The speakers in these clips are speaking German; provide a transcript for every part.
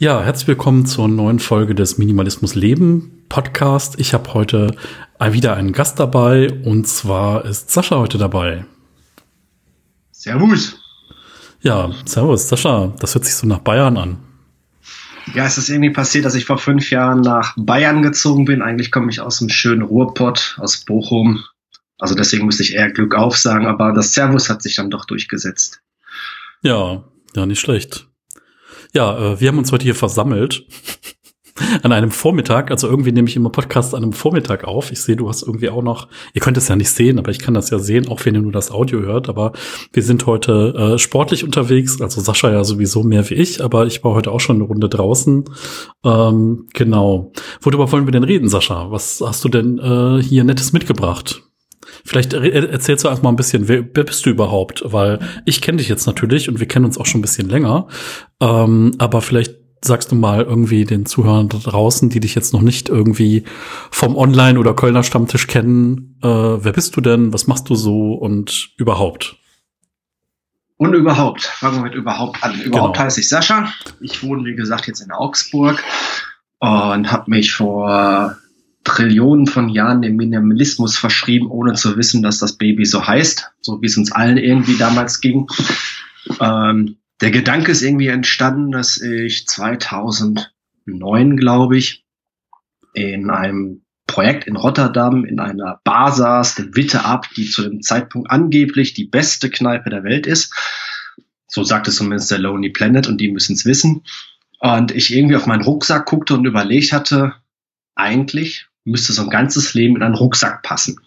Ja, herzlich willkommen zur neuen Folge des Minimalismus Leben Podcast. Ich habe heute wieder einen Gast dabei und zwar ist Sascha heute dabei. Servus. Ja, servus, Sascha. Das hört sich so nach Bayern an. Ja, es ist irgendwie passiert, dass ich vor fünf Jahren nach Bayern gezogen bin. Eigentlich komme ich aus dem schönen Ruhrpott, aus Bochum. Also deswegen müsste ich eher Glück auf sagen, aber das Servus hat sich dann doch durchgesetzt. Ja, ja, nicht schlecht. Ja, äh, wir haben uns heute hier versammelt. an einem Vormittag, also irgendwie nehme ich immer Podcast an einem Vormittag auf. Ich sehe, du hast irgendwie auch noch, ihr könnt es ja nicht sehen, aber ich kann das ja sehen, auch wenn ihr nur das Audio hört. Aber wir sind heute äh, sportlich unterwegs, also Sascha ja sowieso mehr wie ich, aber ich war heute auch schon eine Runde draußen. Ähm, genau. Worüber wollen wir denn reden, Sascha? Was hast du denn äh, hier Nettes mitgebracht? Vielleicht erzählst du erstmal ein bisschen, wer, wer bist du überhaupt? Weil ich kenne dich jetzt natürlich und wir kennen uns auch schon ein bisschen länger. Ähm, aber vielleicht sagst du mal irgendwie den Zuhörern da draußen, die dich jetzt noch nicht irgendwie vom Online- oder Kölner Stammtisch kennen, äh, wer bist du denn, was machst du so und überhaupt? Und überhaupt, fangen wir mit überhaupt an. Überhaupt genau. heiße ich Sascha. Ich wohne, wie gesagt, jetzt in Augsburg und habe mich vor Trillionen von Jahren dem Minimalismus verschrieben, ohne zu wissen, dass das Baby so heißt, so wie es uns allen irgendwie damals ging. Ähm, der Gedanke ist irgendwie entstanden, dass ich 2009, glaube ich, in einem Projekt in Rotterdam in einer Bar saß, der Witte ab, die zu dem Zeitpunkt angeblich die beste Kneipe der Welt ist. So sagt es zumindest der Lonely Planet und die müssen es wissen. Und ich irgendwie auf meinen Rucksack guckte und überlegt hatte, eigentlich müsste so ein ganzes Leben in einen Rucksack passen.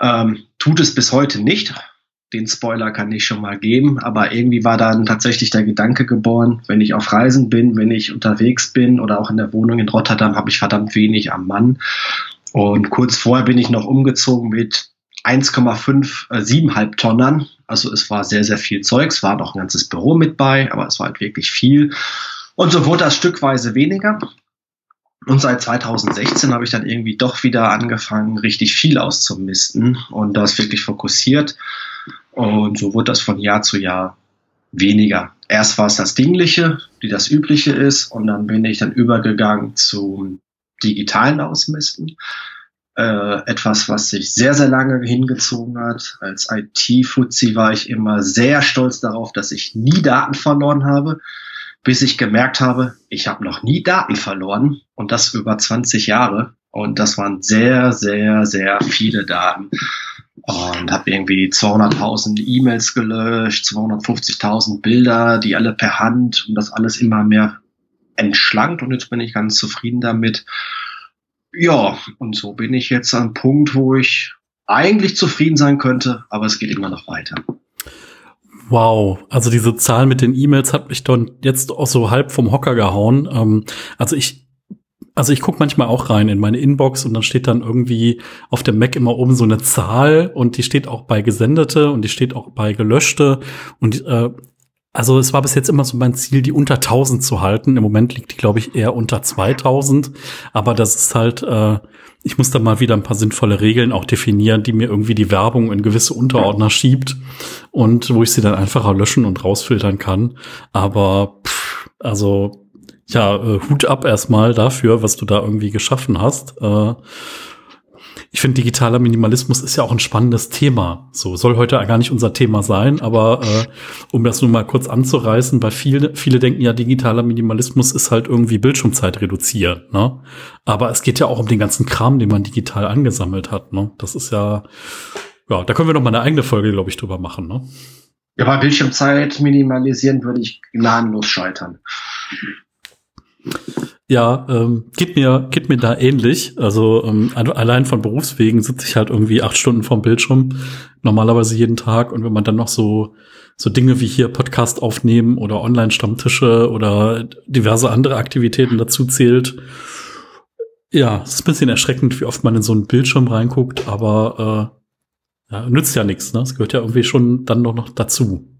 Ähm, tut es bis heute nicht. Den Spoiler kann ich schon mal geben, aber irgendwie war dann tatsächlich der Gedanke geboren, wenn ich auf Reisen bin, wenn ich unterwegs bin oder auch in der Wohnung in Rotterdam, habe ich verdammt wenig am Mann. Und kurz vorher bin ich noch umgezogen mit 1,5, äh, 7,5 Tonnen. Also es war sehr, sehr viel Zeug. Es war noch ein ganzes Büro mit bei, aber es war halt wirklich viel. Und so wurde das stückweise weniger. Und seit 2016 habe ich dann irgendwie doch wieder angefangen, richtig viel auszumisten und das wirklich fokussiert. Und so wurde das von Jahr zu Jahr weniger. Erst war es das Dingliche, die das Übliche ist, und dann bin ich dann übergegangen zum digitalen Ausmisten. Äh, etwas, was sich sehr, sehr lange hingezogen hat. Als IT-Fuzzi war ich immer sehr stolz darauf, dass ich nie Daten verloren habe bis ich gemerkt habe, ich habe noch nie Daten verloren und das über 20 Jahre. Und das waren sehr, sehr, sehr viele Daten. Und habe irgendwie 200.000 E-Mails gelöscht, 250.000 Bilder, die alle per Hand und das alles immer mehr entschlankt. Und jetzt bin ich ganz zufrieden damit. Ja, und so bin ich jetzt am Punkt, wo ich eigentlich zufrieden sein könnte, aber es geht immer noch weiter. Wow, also diese Zahl mit den E-Mails hat mich dann jetzt auch so halb vom Hocker gehauen. Ähm, also ich, also ich gucke manchmal auch rein in meine Inbox und dann steht dann irgendwie auf dem Mac immer oben so eine Zahl und die steht auch bei gesendete und die steht auch bei gelöschte und äh, also es war bis jetzt immer so mein Ziel, die unter 1000 zu halten. Im Moment liegt die, glaube ich, eher unter 2000. Aber das ist halt, äh, ich muss da mal wieder ein paar sinnvolle Regeln auch definieren, die mir irgendwie die Werbung in gewisse Unterordner schiebt und wo ich sie dann einfacher löschen und rausfiltern kann. Aber pff, also ja, äh, Hut ab erstmal dafür, was du da irgendwie geschaffen hast. Äh, ich finde, digitaler Minimalismus ist ja auch ein spannendes Thema. So soll heute gar nicht unser Thema sein, aber äh, um das nur mal kurz anzureißen, weil viele, viele denken ja, digitaler Minimalismus ist halt irgendwie Bildschirmzeit reduzieren. Ne? Aber es geht ja auch um den ganzen Kram, den man digital angesammelt hat. Ne? Das ist ja, ja, da können wir noch mal eine eigene Folge, glaube ich, drüber machen. Ne? Ja, bei Bildschirmzeit minimalisieren würde ich gnadenlos scheitern. Ja, ähm, geht mir geht mir da ähnlich. Also ähm, allein von Berufswegen sitze ich halt irgendwie acht Stunden vorm Bildschirm, normalerweise jeden Tag. Und wenn man dann noch so so Dinge wie hier Podcast aufnehmen oder Online-Stammtische oder diverse andere Aktivitäten dazu zählt, ja, es ist ein bisschen erschreckend, wie oft man in so einen Bildschirm reinguckt, aber äh, ja, nützt ja nichts. Ne? Es gehört ja irgendwie schon dann noch, noch dazu.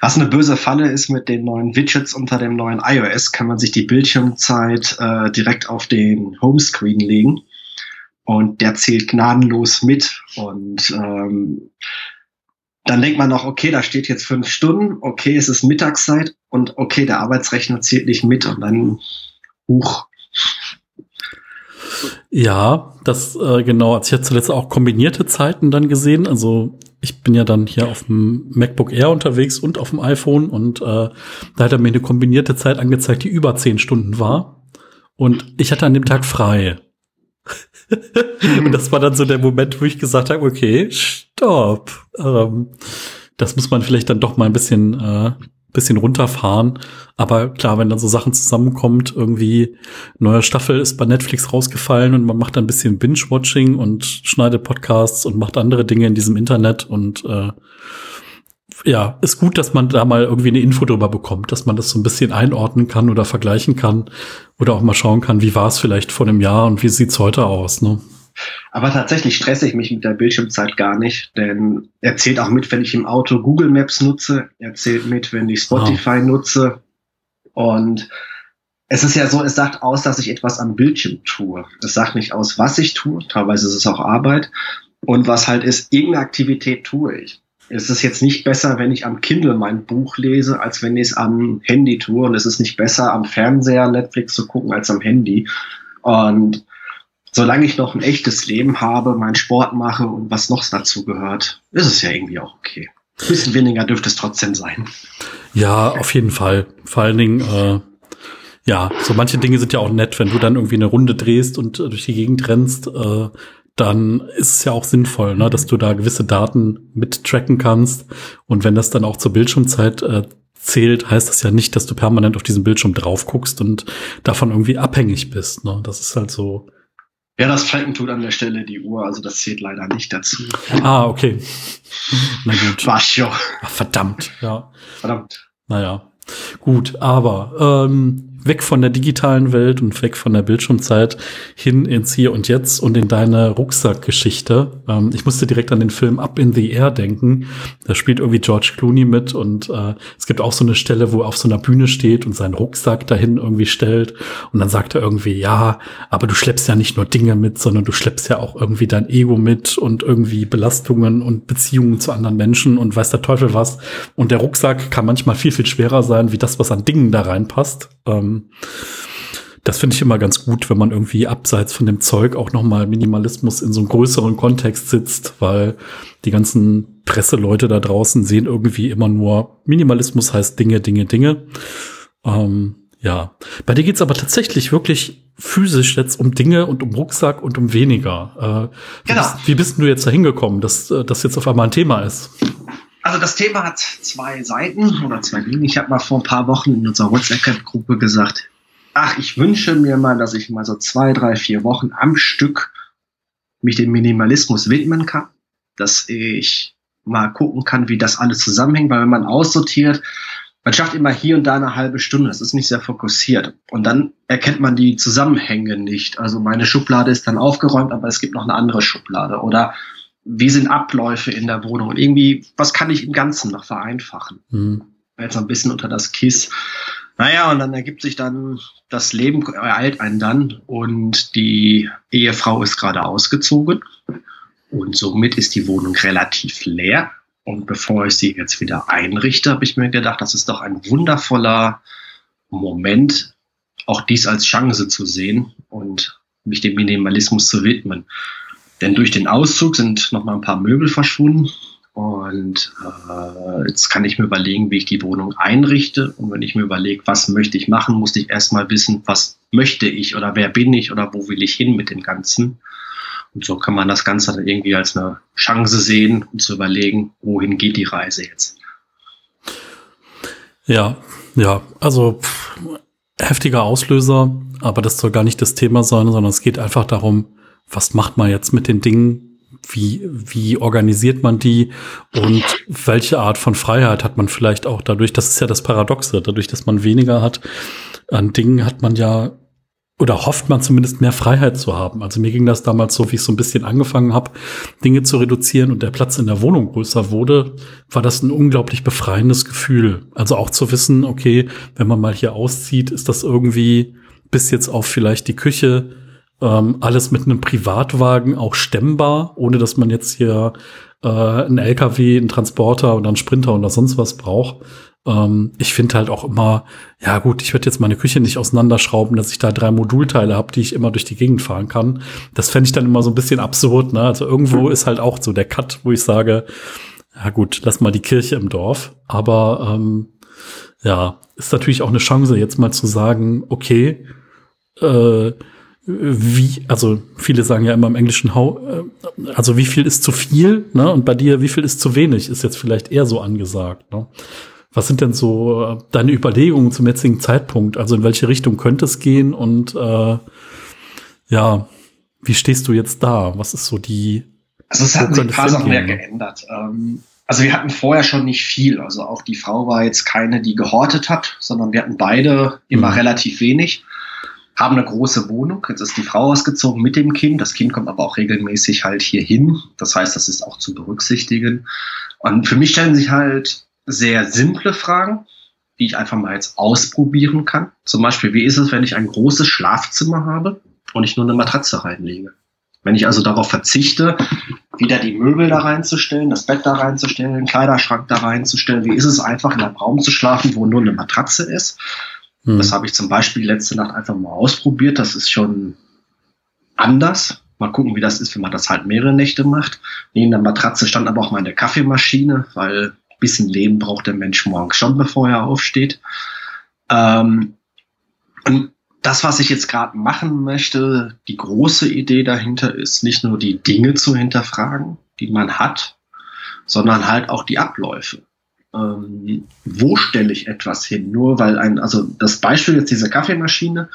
Was eine böse Falle ist mit den neuen Widgets unter dem neuen iOS, kann man sich die Bildschirmzeit äh, direkt auf den Homescreen legen und der zählt gnadenlos mit. Und ähm, dann denkt man noch, okay, da steht jetzt fünf Stunden, okay, es ist Mittagszeit und okay, der Arbeitsrechner zählt nicht mit und dann, huch. Ja, das äh, genau. Also ich hatte zuletzt auch kombinierte Zeiten dann gesehen. Also ich bin ja dann hier auf dem MacBook Air unterwegs und auf dem iPhone und äh, da hat er mir eine kombinierte Zeit angezeigt, die über zehn Stunden war. Und ich hatte an dem Tag frei. und das war dann so der Moment, wo ich gesagt habe, okay, stopp. Ähm, das muss man vielleicht dann doch mal ein bisschen, äh, bisschen runterfahren. Aber klar, wenn dann so Sachen zusammenkommt, irgendwie neue Staffel ist bei Netflix rausgefallen und man macht dann ein bisschen Binge-Watching und schneidet Podcasts und macht andere Dinge in diesem Internet und äh, ja, ist gut, dass man da mal irgendwie eine Info drüber bekommt, dass man das so ein bisschen einordnen kann oder vergleichen kann oder auch mal schauen kann, wie war es vielleicht vor einem Jahr und wie sieht's heute aus, ne? Aber tatsächlich stresse ich mich mit der Bildschirmzeit gar nicht, denn er zählt auch mit, wenn ich im Auto Google Maps nutze, er zählt mit, wenn ich Spotify oh. nutze. Und es ist ja so, es sagt aus, dass ich etwas am Bildschirm tue. Es sagt nicht aus, was ich tue, teilweise ist es auch Arbeit. Und was halt ist, irgendeine Aktivität tue ich. Es ist jetzt nicht besser, wenn ich am Kindle mein Buch lese, als wenn ich es am Handy tue. Und es ist nicht besser, am Fernseher Netflix zu gucken, als am Handy. Und solange ich noch ein echtes Leben habe, meinen Sport mache und was noch dazu gehört, ist es ja irgendwie auch okay. Ein bisschen weniger dürfte es trotzdem sein. Ja, auf jeden Fall. Vor allen Dingen, äh, ja, so manche Dinge sind ja auch nett, wenn du dann irgendwie eine Runde drehst und äh, durch die Gegend rennst, äh, dann ist es ja auch sinnvoll, ne, dass du da gewisse Daten mit tracken kannst. Und wenn das dann auch zur Bildschirmzeit äh, zählt, heißt das ja nicht, dass du permanent auf diesen Bildschirm drauf guckst und davon irgendwie abhängig bist. Ne? Das ist halt so ja, das Tracken tut an der Stelle die Uhr, also das zählt leider nicht dazu. Ah, okay. Na gut. Ach, verdammt, ja. Verdammt. Naja. Gut, aber ähm, weg von der digitalen Welt und weg von der Bildschirmzeit hin ins Hier und Jetzt und in deine Rucksackgeschichte. Ähm, ich musste direkt an den Film Up in the Air denken. Da spielt irgendwie George Clooney mit und äh, es gibt auch so eine Stelle, wo er auf so einer Bühne steht und seinen Rucksack dahin irgendwie stellt und dann sagt er irgendwie, ja, aber du schleppst ja nicht nur Dinge mit, sondern du schleppst ja auch irgendwie dein Ego mit und irgendwie Belastungen und Beziehungen zu anderen Menschen und weiß der Teufel was. Und der Rucksack kann manchmal viel, viel schwerer sein, wie das, was an Dingen da reinpasst. Ähm, das finde ich immer ganz gut, wenn man irgendwie abseits von dem Zeug auch nochmal Minimalismus in so einem größeren Kontext sitzt, weil die ganzen Presseleute da draußen sehen irgendwie immer nur Minimalismus heißt Dinge, Dinge, Dinge. Ähm, ja, bei dir geht's aber tatsächlich wirklich physisch jetzt um Dinge und um Rucksack und um weniger. Äh, wie, genau. bist, wie bist du jetzt da hingekommen, dass äh, das jetzt auf einmal ein Thema ist? Also das Thema hat zwei Seiten oder zwei Linien. Ich habe mal vor ein paar Wochen in unserer WhatsApp-Gruppe gesagt, ach, ich wünsche mir mal, dass ich mal so zwei, drei, vier Wochen am Stück mich dem Minimalismus widmen kann, dass ich mal gucken kann, wie das alles zusammenhängt, weil wenn man aussortiert, man schafft immer hier und da eine halbe Stunde, das ist nicht sehr fokussiert. Und dann erkennt man die Zusammenhänge nicht. Also meine Schublade ist dann aufgeräumt, aber es gibt noch eine andere Schublade. Oder wie sind Abläufe in der Wohnung und irgendwie, was kann ich im Ganzen noch vereinfachen? Mhm. Jetzt ein bisschen unter das Kiss. Naja, und dann ergibt sich dann, das Leben ereilt einen dann und die Ehefrau ist gerade ausgezogen und somit ist die Wohnung relativ leer. Und bevor ich sie jetzt wieder einrichte, habe ich mir gedacht, das ist doch ein wundervoller Moment, auch dies als Chance zu sehen und mich dem Minimalismus zu widmen. Denn durch den Auszug sind noch mal ein paar Möbel verschwunden. Und äh, jetzt kann ich mir überlegen, wie ich die Wohnung einrichte. Und wenn ich mir überlege, was möchte ich machen, muss ich erstmal wissen, was möchte ich oder wer bin ich oder wo will ich hin mit dem Ganzen. Und so kann man das Ganze dann irgendwie als eine Chance sehen und zu überlegen, wohin geht die Reise jetzt. Ja, ja, also pff, heftiger Auslöser, aber das soll gar nicht das Thema sein, sondern es geht einfach darum, was macht man jetzt mit den Dingen? Wie, wie organisiert man die? Und welche Art von Freiheit hat man vielleicht auch dadurch? Das ist ja das Paradoxe. Dadurch, dass man weniger hat an Dingen, hat man ja oder hofft man zumindest mehr Freiheit zu haben. Also mir ging das damals so, wie ich so ein bisschen angefangen habe, Dinge zu reduzieren und der Platz in der Wohnung größer wurde, war das ein unglaublich befreiendes Gefühl. Also auch zu wissen, okay, wenn man mal hier auszieht, ist das irgendwie bis jetzt auf vielleicht die Küche Ähm, alles mit einem Privatwagen auch stemmbar, ohne dass man jetzt hier äh, einen LKW, einen Transporter oder einen Sprinter oder sonst was braucht. Ähm, ich finde halt auch immer, ja gut, ich werde jetzt meine Küche nicht auseinanderschrauben, dass ich da drei Modulteile habe, die ich immer durch die Gegend fahren kann. Das fände ich dann immer so ein bisschen absurd. Ne? Also irgendwo ist halt auch so der Cut, wo ich sage, ja gut, lass mal die Kirche im Dorf. Aber ähm, ja, ist natürlich auch eine Chance, jetzt mal zu sagen, okay, äh, wie, also viele sagen ja immer im Englischen, how, äh, also wie viel ist zu viel, ne? Und bei dir, wie viel ist zu wenig, ist jetzt vielleicht eher so angesagt, ne? Was sind denn so äh, deine Überlegungen zum jetzigen Zeitpunkt? Also in welche Richtung könnte es gehen und äh, ja, wie stehst du jetzt da? Was ist so die? Also es hatten sich ein paar Sachen mehr geändert. Ähm, also wir hatten vorher schon nicht viel. Also auch die Frau war jetzt keine, die gehortet hat, sondern wir hatten beide immer mhm. relativ wenig haben eine große Wohnung. Jetzt ist die Frau ausgezogen mit dem Kind. Das Kind kommt aber auch regelmäßig halt hier hin. Das heißt, das ist auch zu berücksichtigen. Und für mich stellen sich halt sehr simple Fragen, die ich einfach mal jetzt ausprobieren kann. Zum Beispiel, wie ist es, wenn ich ein großes Schlafzimmer habe und ich nur eine Matratze reinlege? Wenn ich also darauf verzichte, wieder die Möbel da reinzustellen, das Bett da reinzustellen, den Kleiderschrank da reinzustellen, wie ist es einfach in einem Raum zu schlafen, wo nur eine Matratze ist? Hm. Das habe ich zum Beispiel letzte Nacht einfach mal ausprobiert. Das ist schon anders. Mal gucken, wie das ist, wenn man das halt mehrere Nächte macht. Neben der Matratze stand aber auch meine Kaffeemaschine, weil ein bisschen Leben braucht der Mensch morgens schon, bevor er aufsteht. Ähm, und das, was ich jetzt gerade machen möchte, die große Idee dahinter ist, nicht nur die Dinge zu hinterfragen, die man hat, sondern halt auch die Abläufe ähm, wo stelle ich etwas hin? Nur weil ein, also das Beispiel jetzt diese Kaffeemaschine,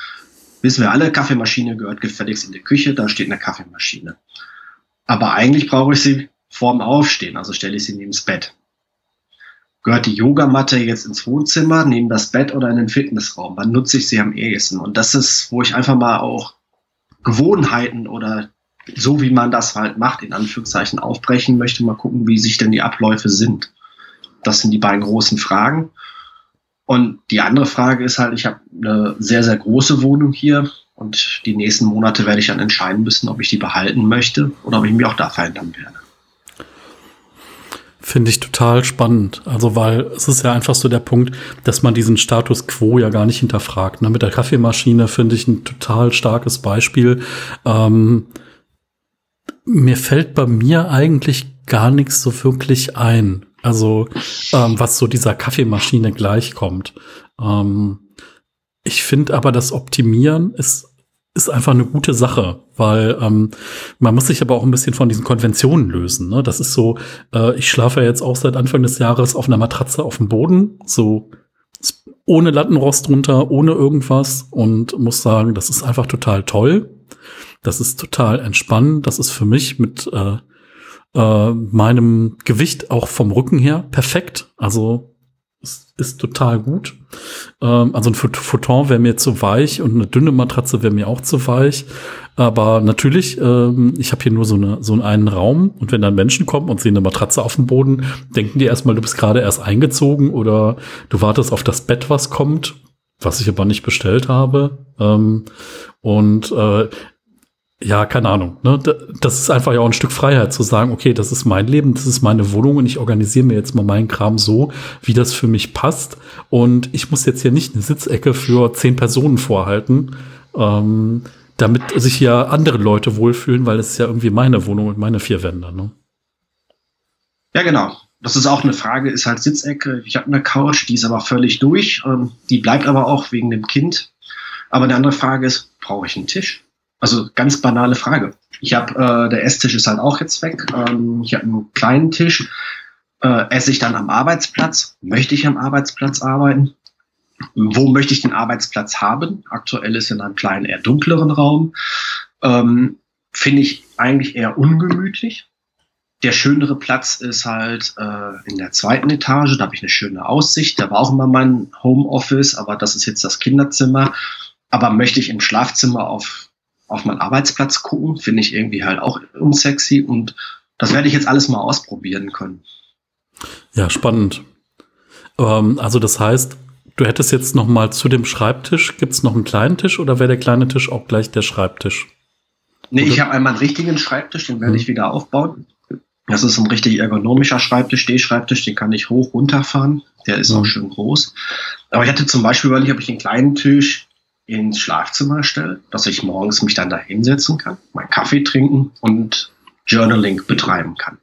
wissen wir alle, Kaffeemaschine gehört gefälligst in die Küche, da steht eine Kaffeemaschine. Aber eigentlich brauche ich sie vorm Aufstehen, also stelle ich sie neben das Bett. Gehört die Yogamatte jetzt ins Wohnzimmer, neben das Bett oder in den Fitnessraum? Wann nutze ich sie am ehesten? Und das ist, wo ich einfach mal auch Gewohnheiten oder so wie man das halt macht, in Anführungszeichen aufbrechen möchte, mal gucken, wie sich denn die Abläufe sind. Das sind die beiden großen Fragen. Und die andere Frage ist halt, ich habe eine sehr, sehr große Wohnung hier und die nächsten Monate werde ich dann entscheiden müssen, ob ich die behalten möchte oder ob ich mich auch da verändern werde. Finde ich total spannend. Also, weil es ist ja einfach so der Punkt, dass man diesen Status quo ja gar nicht hinterfragt. Ne? Mit der Kaffeemaschine finde ich ein total starkes Beispiel. Ähm, mir fällt bei mir eigentlich gar nichts so wirklich ein. Also, ähm, was so dieser Kaffeemaschine gleichkommt. Ähm, ich finde aber, das Optimieren ist, ist einfach eine gute Sache, weil ähm, man muss sich aber auch ein bisschen von diesen Konventionen lösen. Ne? Das ist so, äh, ich schlafe jetzt auch seit Anfang des Jahres auf einer Matratze auf dem Boden, so ohne Lattenrost drunter, ohne irgendwas und muss sagen, das ist einfach total toll. Das ist total entspannend. Das ist für mich mit äh, äh, meinem Gewicht auch vom Rücken her perfekt. Also es ist total gut. Ähm, also ein Futon wäre mir zu weich und eine dünne Matratze wäre mir auch zu weich. Aber natürlich, ähm, ich habe hier nur so, eine, so einen Raum und wenn dann Menschen kommen und sehen eine Matratze auf dem Boden, denken die erstmal, du bist gerade erst eingezogen oder du wartest auf das Bett, was kommt, was ich aber nicht bestellt habe. Ähm, und äh, ja, keine Ahnung. Ne? Das ist einfach ja auch ein Stück Freiheit zu sagen, okay, das ist mein Leben, das ist meine Wohnung und ich organisiere mir jetzt mal meinen Kram so, wie das für mich passt. Und ich muss jetzt hier nicht eine Sitzecke für zehn Personen vorhalten, ähm, damit sich ja andere Leute wohlfühlen, weil es ist ja irgendwie meine Wohnung und meine vier Wände. Ne? Ja, genau. Das ist auch eine Frage, ist halt Sitzecke. Ich habe eine Couch, die ist aber völlig durch. Ähm, die bleibt aber auch wegen dem Kind. Aber eine andere Frage ist, brauche ich einen Tisch? Also ganz banale Frage. Ich habe, äh, der Esstisch ist halt auch jetzt weg. Ähm, ich habe einen kleinen Tisch. Äh, esse ich dann am Arbeitsplatz? Möchte ich am Arbeitsplatz arbeiten? Wo möchte ich den Arbeitsplatz haben? Aktuell ist in einem kleinen, eher dunkleren Raum. Ähm, Finde ich eigentlich eher ungemütlich. Der schönere Platz ist halt äh, in der zweiten Etage. Da habe ich eine schöne Aussicht. Da war auch immer mein Homeoffice, aber das ist jetzt das Kinderzimmer. Aber möchte ich im Schlafzimmer auf auf meinen Arbeitsplatz gucken, finde ich irgendwie halt auch unsexy und das werde ich jetzt alles mal ausprobieren können. Ja, spannend. Ähm, also das heißt, du hättest jetzt noch mal zu dem Schreibtisch, gibt es noch einen kleinen Tisch oder wäre der kleine Tisch auch gleich der Schreibtisch? Nee, Oder? ich habe einmal einen richtigen Schreibtisch, den werde mhm. ich wieder aufbauen. Das ist ein richtig ergonomischer Schreibtisch, Stehschreibtisch, den kann ich hoch runterfahren. Der ist mhm. auch schön groß. Aber ich hatte zum Beispiel überlegt, ob ich den kleinen Tisch ins Schlafzimmer stelle, dass ich morgens mich dann da hinsetzen kann, meinen Kaffee trinken und Journaling betreiben kann.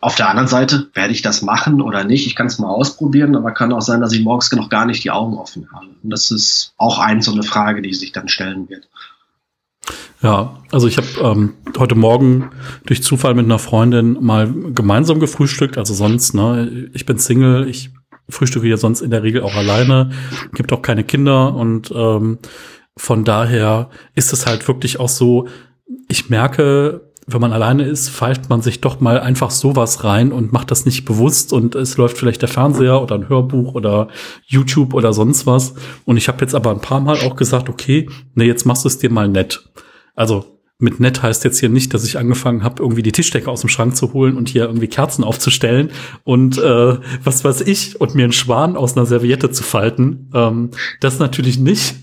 Auf der anderen Seite werde ich das machen oder nicht. Ich kann es mal ausprobieren, aber kann auch sein, dass ich morgens noch gar nicht die Augen offen habe. Und das ist auch ein so eine Frage, die sich dann stellen wird. Ja, also ich habe ähm, heute Morgen durch Zufall mit einer Freundin mal gemeinsam gefrühstückt. Also sonst, ne, ich bin Single, ich frühstücke ja sonst in der Regel auch alleine, gibt auch keine Kinder und ähm, von daher ist es halt wirklich auch so, ich merke, wenn man alleine ist, pfeift man sich doch mal einfach sowas rein und macht das nicht bewusst und es läuft vielleicht der Fernseher oder ein Hörbuch oder YouTube oder sonst was. Und ich habe jetzt aber ein paar Mal auch gesagt, okay, nee, jetzt machst du es dir mal nett. Also mit nett heißt jetzt hier nicht, dass ich angefangen habe, irgendwie die Tischdecke aus dem Schrank zu holen und hier irgendwie Kerzen aufzustellen und äh, was weiß ich und mir einen Schwan aus einer Serviette zu falten. Ähm, das natürlich nicht.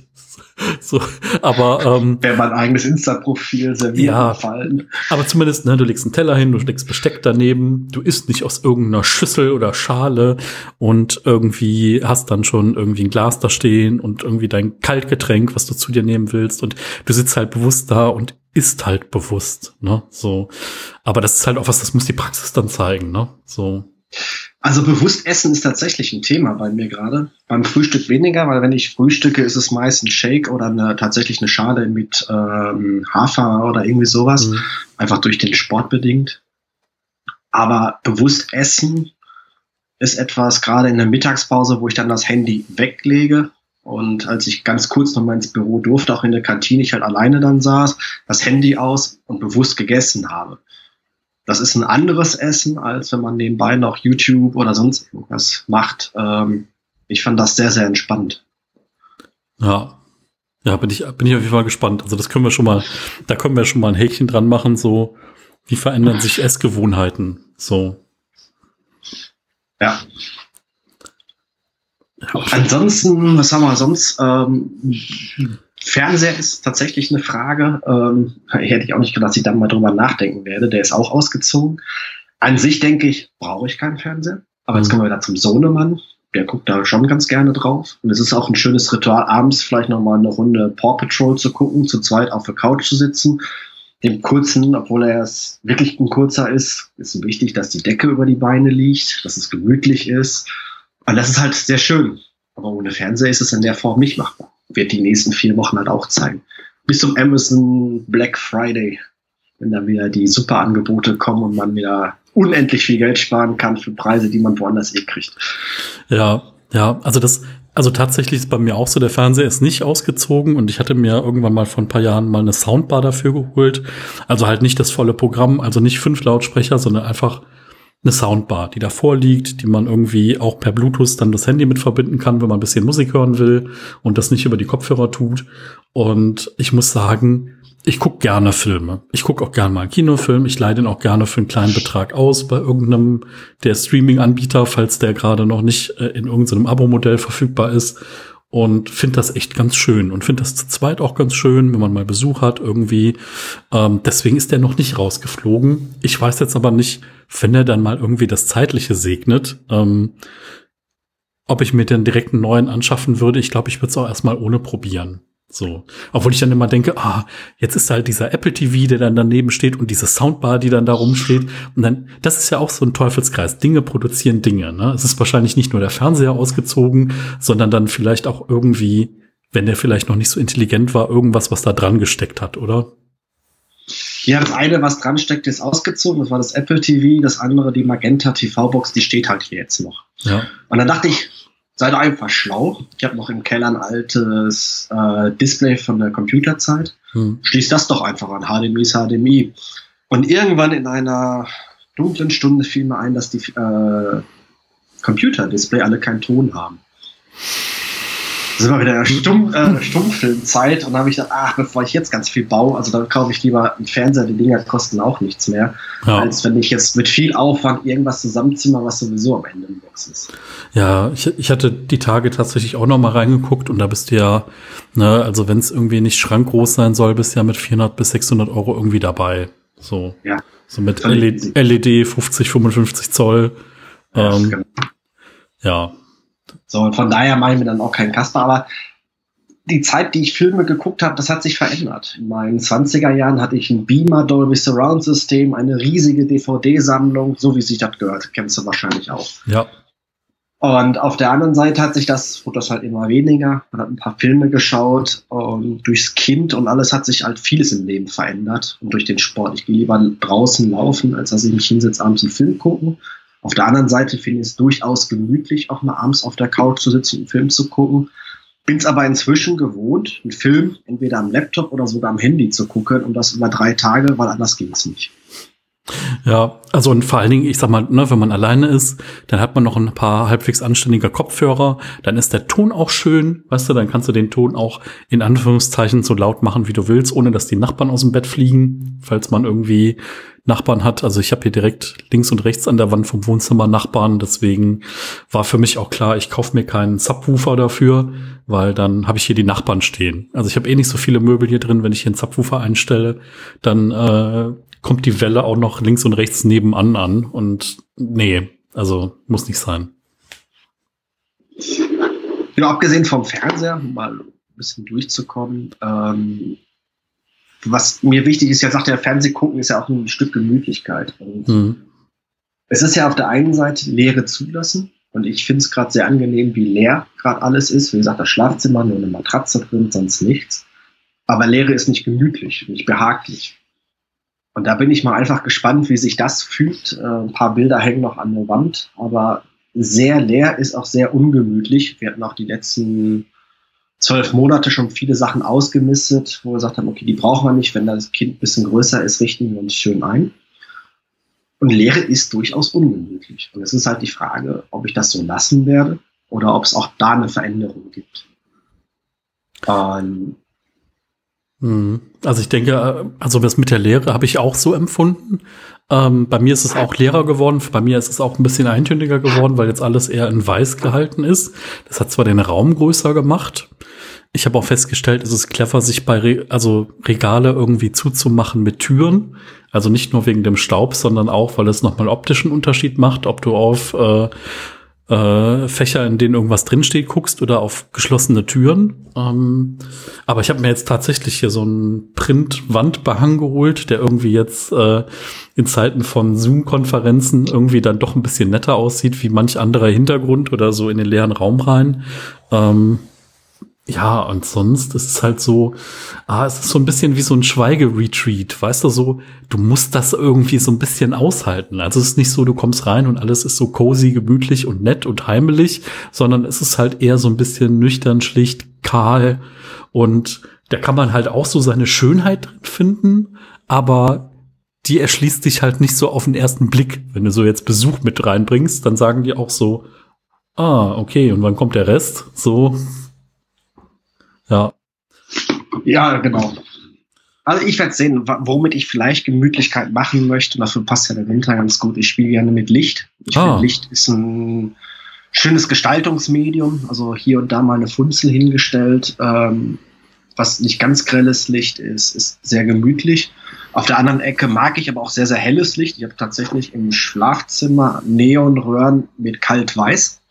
So, aber ähm, wäre mein eigenes Insta-Profil serviert ja, fallen. Aber zumindest, ne, du legst einen Teller hin, du legst Besteck daneben, du isst nicht aus irgendeiner Schüssel oder Schale und irgendwie hast dann schon irgendwie ein Glas da stehen und irgendwie dein Kaltgetränk, was du zu dir nehmen willst und du sitzt halt bewusst da und isst halt bewusst, ne, so. Aber das ist halt auch was, das muss die Praxis dann zeigen, ne, so. Also bewusst essen ist tatsächlich ein Thema bei mir gerade. Beim Frühstück weniger, weil wenn ich frühstücke, ist es meist ein Shake oder eine, tatsächlich eine Schale mit ähm, Hafer oder irgendwie sowas. Mhm. Einfach durch den Sport bedingt. Aber bewusst essen ist etwas, gerade in der Mittagspause, wo ich dann das Handy weglege. Und als ich ganz kurz noch mal ins Büro durfte, auch in der Kantine, ich halt alleine dann saß, das Handy aus und bewusst gegessen habe. Das ist ein anderes Essen, als wenn man nebenbei noch YouTube oder sonst irgendwas macht. Ähm, ich fand das sehr, sehr entspannt. Ja. Ja, bin ich, bin ich auf jeden Fall gespannt. Also das können wir schon mal, da können wir schon mal ein Häkchen dran machen, so, wie verändern sich Essgewohnheiten, so. Ja. Ansonsten, was haben wir sonst? Ähm, Fernseher ist tatsächlich eine Frage. Ähm, hätte ich auch nicht gedacht, dass ich dann mal drüber nachdenken werde. Der ist auch ausgezogen. An sich denke ich, brauche ich keinen Fernseher. Aber jetzt mhm. kommen wir wieder zum Sohnemann. Der guckt da schon ganz gerne drauf. Und es ist auch ein schönes Ritual, abends vielleicht nochmal eine Runde Paw Patrol zu gucken, zu zweit auf der Couch zu sitzen. Dem kurzen, obwohl er es wirklich ein kurzer ist, ist wichtig, dass die Decke über die Beine liegt, dass es gemütlich ist. Und das ist halt sehr schön. Aber ohne Fernseher ist es in der Form nicht machbar wird die nächsten vier Wochen halt auch zeigen. Bis zum Amazon Black Friday, wenn dann wieder die super Angebote kommen und man wieder unendlich viel Geld sparen kann für Preise, die man woanders eh kriegt. Ja, ja, also das, also tatsächlich ist bei mir auch so, der Fernseher ist nicht ausgezogen und ich hatte mir irgendwann mal vor ein paar Jahren mal eine Soundbar dafür geholt. Also halt nicht das volle Programm, also nicht fünf Lautsprecher, sondern einfach eine Soundbar, die davor liegt, die man irgendwie auch per Bluetooth dann das Handy mit verbinden kann, wenn man ein bisschen Musik hören will und das nicht über die Kopfhörer tut. Und ich muss sagen, ich gucke gerne Filme. Ich gucke auch gerne mal einen Kinofilm. Ich leide ihn auch gerne für einen kleinen Betrag aus bei irgendeinem der Streaming-Anbieter, falls der gerade noch nicht äh, in irgendeinem Abo-Modell verfügbar ist und finde das echt ganz schön und finde das zu zweit auch ganz schön, wenn man mal Besuch hat irgendwie. Ähm, deswegen ist der noch nicht rausgeflogen. Ich weiß jetzt aber nicht, wenn er dann mal irgendwie das Zeitliche segnet, ähm, ob ich mir den direkten neuen anschaffen würde. Ich glaube, ich würde es auch erstmal ohne probieren. So. Obwohl ich dann immer denke, ah, jetzt ist halt dieser Apple TV, der dann daneben steht und diese Soundbar, die dann da rumsteht. Und dann, das ist ja auch so ein Teufelskreis. Dinge produzieren Dinge, ne? Es ist wahrscheinlich nicht nur der Fernseher ausgezogen, sondern dann vielleicht auch irgendwie, wenn der vielleicht noch nicht so intelligent war, irgendwas, was da dran gesteckt hat, oder? Ja, das eine, was dran steckt, ist ausgezogen. Das war das Apple TV. Das andere, die Magenta TV-Box, die steht halt hier jetzt noch. Ja. Und dann dachte ich, Seid einfach schlau. Ich habe noch im Keller ein altes äh, Display von der Computerzeit. Hm. Schließ das doch einfach an. HDMI ist HDMI. Und irgendwann in einer dunklen Stunde fiel mir ein, dass die äh, Computerdisplay alle keinen Ton haben. Sind wir wieder in der Stumm, äh, Stummfilmzeit und da habe ich gedacht, ach, bevor ich jetzt ganz viel baue, also dann kaufe ich lieber einen Fernseher, die Dinger kosten auch nichts mehr, ja. als wenn ich jetzt mit viel Aufwand irgendwas zusammenzimmer, was sowieso am Ende im Box ist. Ja, ich, ich hatte die Tage tatsächlich auch noch mal reingeguckt und da bist du ja, ne, also wenn es irgendwie nicht schrankgroß sein soll, bist du ja mit 400 bis 600 Euro irgendwie dabei. So. Ja. So mit LED, LED 50, 55 Zoll. Ja, ähm, genau. ja. So, und von daher mache ich mir dann auch keinen Kasper, aber die Zeit, die ich Filme geguckt habe, das hat sich verändert. In meinen 20er Jahren hatte ich ein Beamer Dolby Surround System, eine riesige DVD-Sammlung, so wie sich das gehört. Kennst du wahrscheinlich auch. Ja. Und auf der anderen Seite hat sich das, wurde das halt immer weniger. Man hat ein paar Filme geschaut und durchs Kind und alles hat sich halt vieles im Leben verändert. Und durch den Sport. Ich gehe lieber draußen laufen, als dass ich mich hinsetze, abends einen Film gucken. Auf der anderen Seite finde ich es durchaus gemütlich, auch mal abends auf der Couch zu sitzen und einen Film zu gucken. Bin es aber inzwischen gewohnt, einen Film entweder am Laptop oder sogar am Handy zu gucken und das über drei Tage, weil anders ging es nicht. Ja, also und vor allen Dingen, ich sag mal, ne, wenn man alleine ist, dann hat man noch ein paar halbwegs anständige Kopfhörer, dann ist der Ton auch schön, weißt du, dann kannst du den Ton auch in Anführungszeichen so laut machen, wie du willst, ohne dass die Nachbarn aus dem Bett fliegen, falls man irgendwie Nachbarn hat. Also ich habe hier direkt links und rechts an der Wand vom Wohnzimmer Nachbarn, deswegen war für mich auch klar, ich kaufe mir keinen Subwoofer dafür, weil dann habe ich hier die Nachbarn stehen. Also ich habe eh nicht so viele Möbel hier drin, wenn ich hier einen Subwoofer einstelle, dann äh, kommt die Welle auch noch links und rechts nebenan an. Und nee, also muss nicht sein. Ja, abgesehen vom Fernseher, mal ein bisschen durchzukommen. Ähm, was mir wichtig ist, ja sagt der Fernseh gucken ist ja auch ein Stück Gemütlichkeit. Mhm. Es ist ja auf der einen Seite Leere zulassen. Und ich finde es gerade sehr angenehm, wie leer gerade alles ist. Wie gesagt, das Schlafzimmer, nur eine Matratze drin, sonst nichts. Aber Leere ist nicht gemütlich, nicht behaglich. Und da bin ich mal einfach gespannt, wie sich das fügt. Äh, ein paar Bilder hängen noch an der Wand, aber sehr leer ist auch sehr ungemütlich. Wir hatten auch die letzten zwölf Monate schon viele Sachen ausgemistet, wo wir gesagt haben, okay, die brauchen wir nicht. Wenn das Kind ein bisschen größer ist, richten wir uns schön ein. Und Leere ist durchaus ungemütlich. Und es ist halt die Frage, ob ich das so lassen werde oder ob es auch da eine Veränderung gibt. Ähm. Also ich denke, äh, also das mit der Lehre habe ich auch so empfunden. Ähm, bei mir ist es auch leerer geworden. Bei mir ist es auch ein bisschen eintöniger geworden, weil jetzt alles eher in weiß gehalten ist. Das hat zwar den Raum größer gemacht. Ich habe auch festgestellt, es ist clever, sich bei Re also Regale irgendwie zuzumachen mit Türen. Also nicht nur wegen dem Staub, sondern auch, weil es nochmal optischen Unterschied macht, ob du auf äh, äh, Fächer, in denen irgendwas drinsteht, guckst oder auf geschlossene Türen. Ähm, aber ich habe mir jetzt tatsächlich hier so einen Print-Wandbehang geholt, der irgendwie jetzt äh, in Zeiten von Zoom-Konferenzen irgendwie dann doch ein bisschen netter aussieht, wie manch anderer Hintergrund oder so in den leeren Raum rein. Ähm, ja, und sonst ist es halt so, ah, es ist so ein bisschen wie so ein Schweigeretreat, weißt du, so, du musst das irgendwie so ein bisschen aushalten. Also es ist nicht so, du kommst rein und alles ist so cozy, gemütlich und nett und heimelig, sondern es ist halt eher so ein bisschen nüchtern, schlicht, kahl und da kann man halt auch so seine Schönheit drin finden, aber die erschließt sich halt nicht so auf den ersten Blick. Wenn du so jetzt Besuch mit reinbringst, dann sagen die auch so, ah, okay, und wann kommt der Rest? So, ja. Ja, genau. Also ich werde sehen, womit ich vielleicht Gemütlichkeit machen möchte. Und dafür passt ja der Winter ganz gut. Ich spiele gerne mit Licht. Ich ah. finde, Licht ist ein schönes Gestaltungsmedium. Also hier und da mal eine Funzel hingestellt. Ähm, was nicht ganz grelles Licht ist, ist sehr gemütlich. Auf der anderen Ecke mag ich aber auch sehr, sehr helles Licht. Ich habe tatsächlich im Schlafzimmer Neonröhren mit kalt-weiß.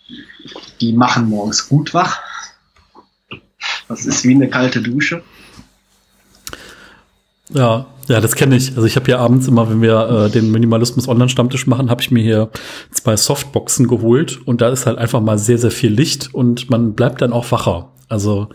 Die machen morgens gut wach. Das ist wie eine kalte Dusche. Ja, ja, das kenne ich. Also ich habe ja abends immer, wenn wir äh, den Minimalismus Online-Stammtisch machen, habe ich mir hier zwei Softboxen geholt und da ist halt einfach mal sehr, sehr viel Licht und man bleibt dann auch wacher. Also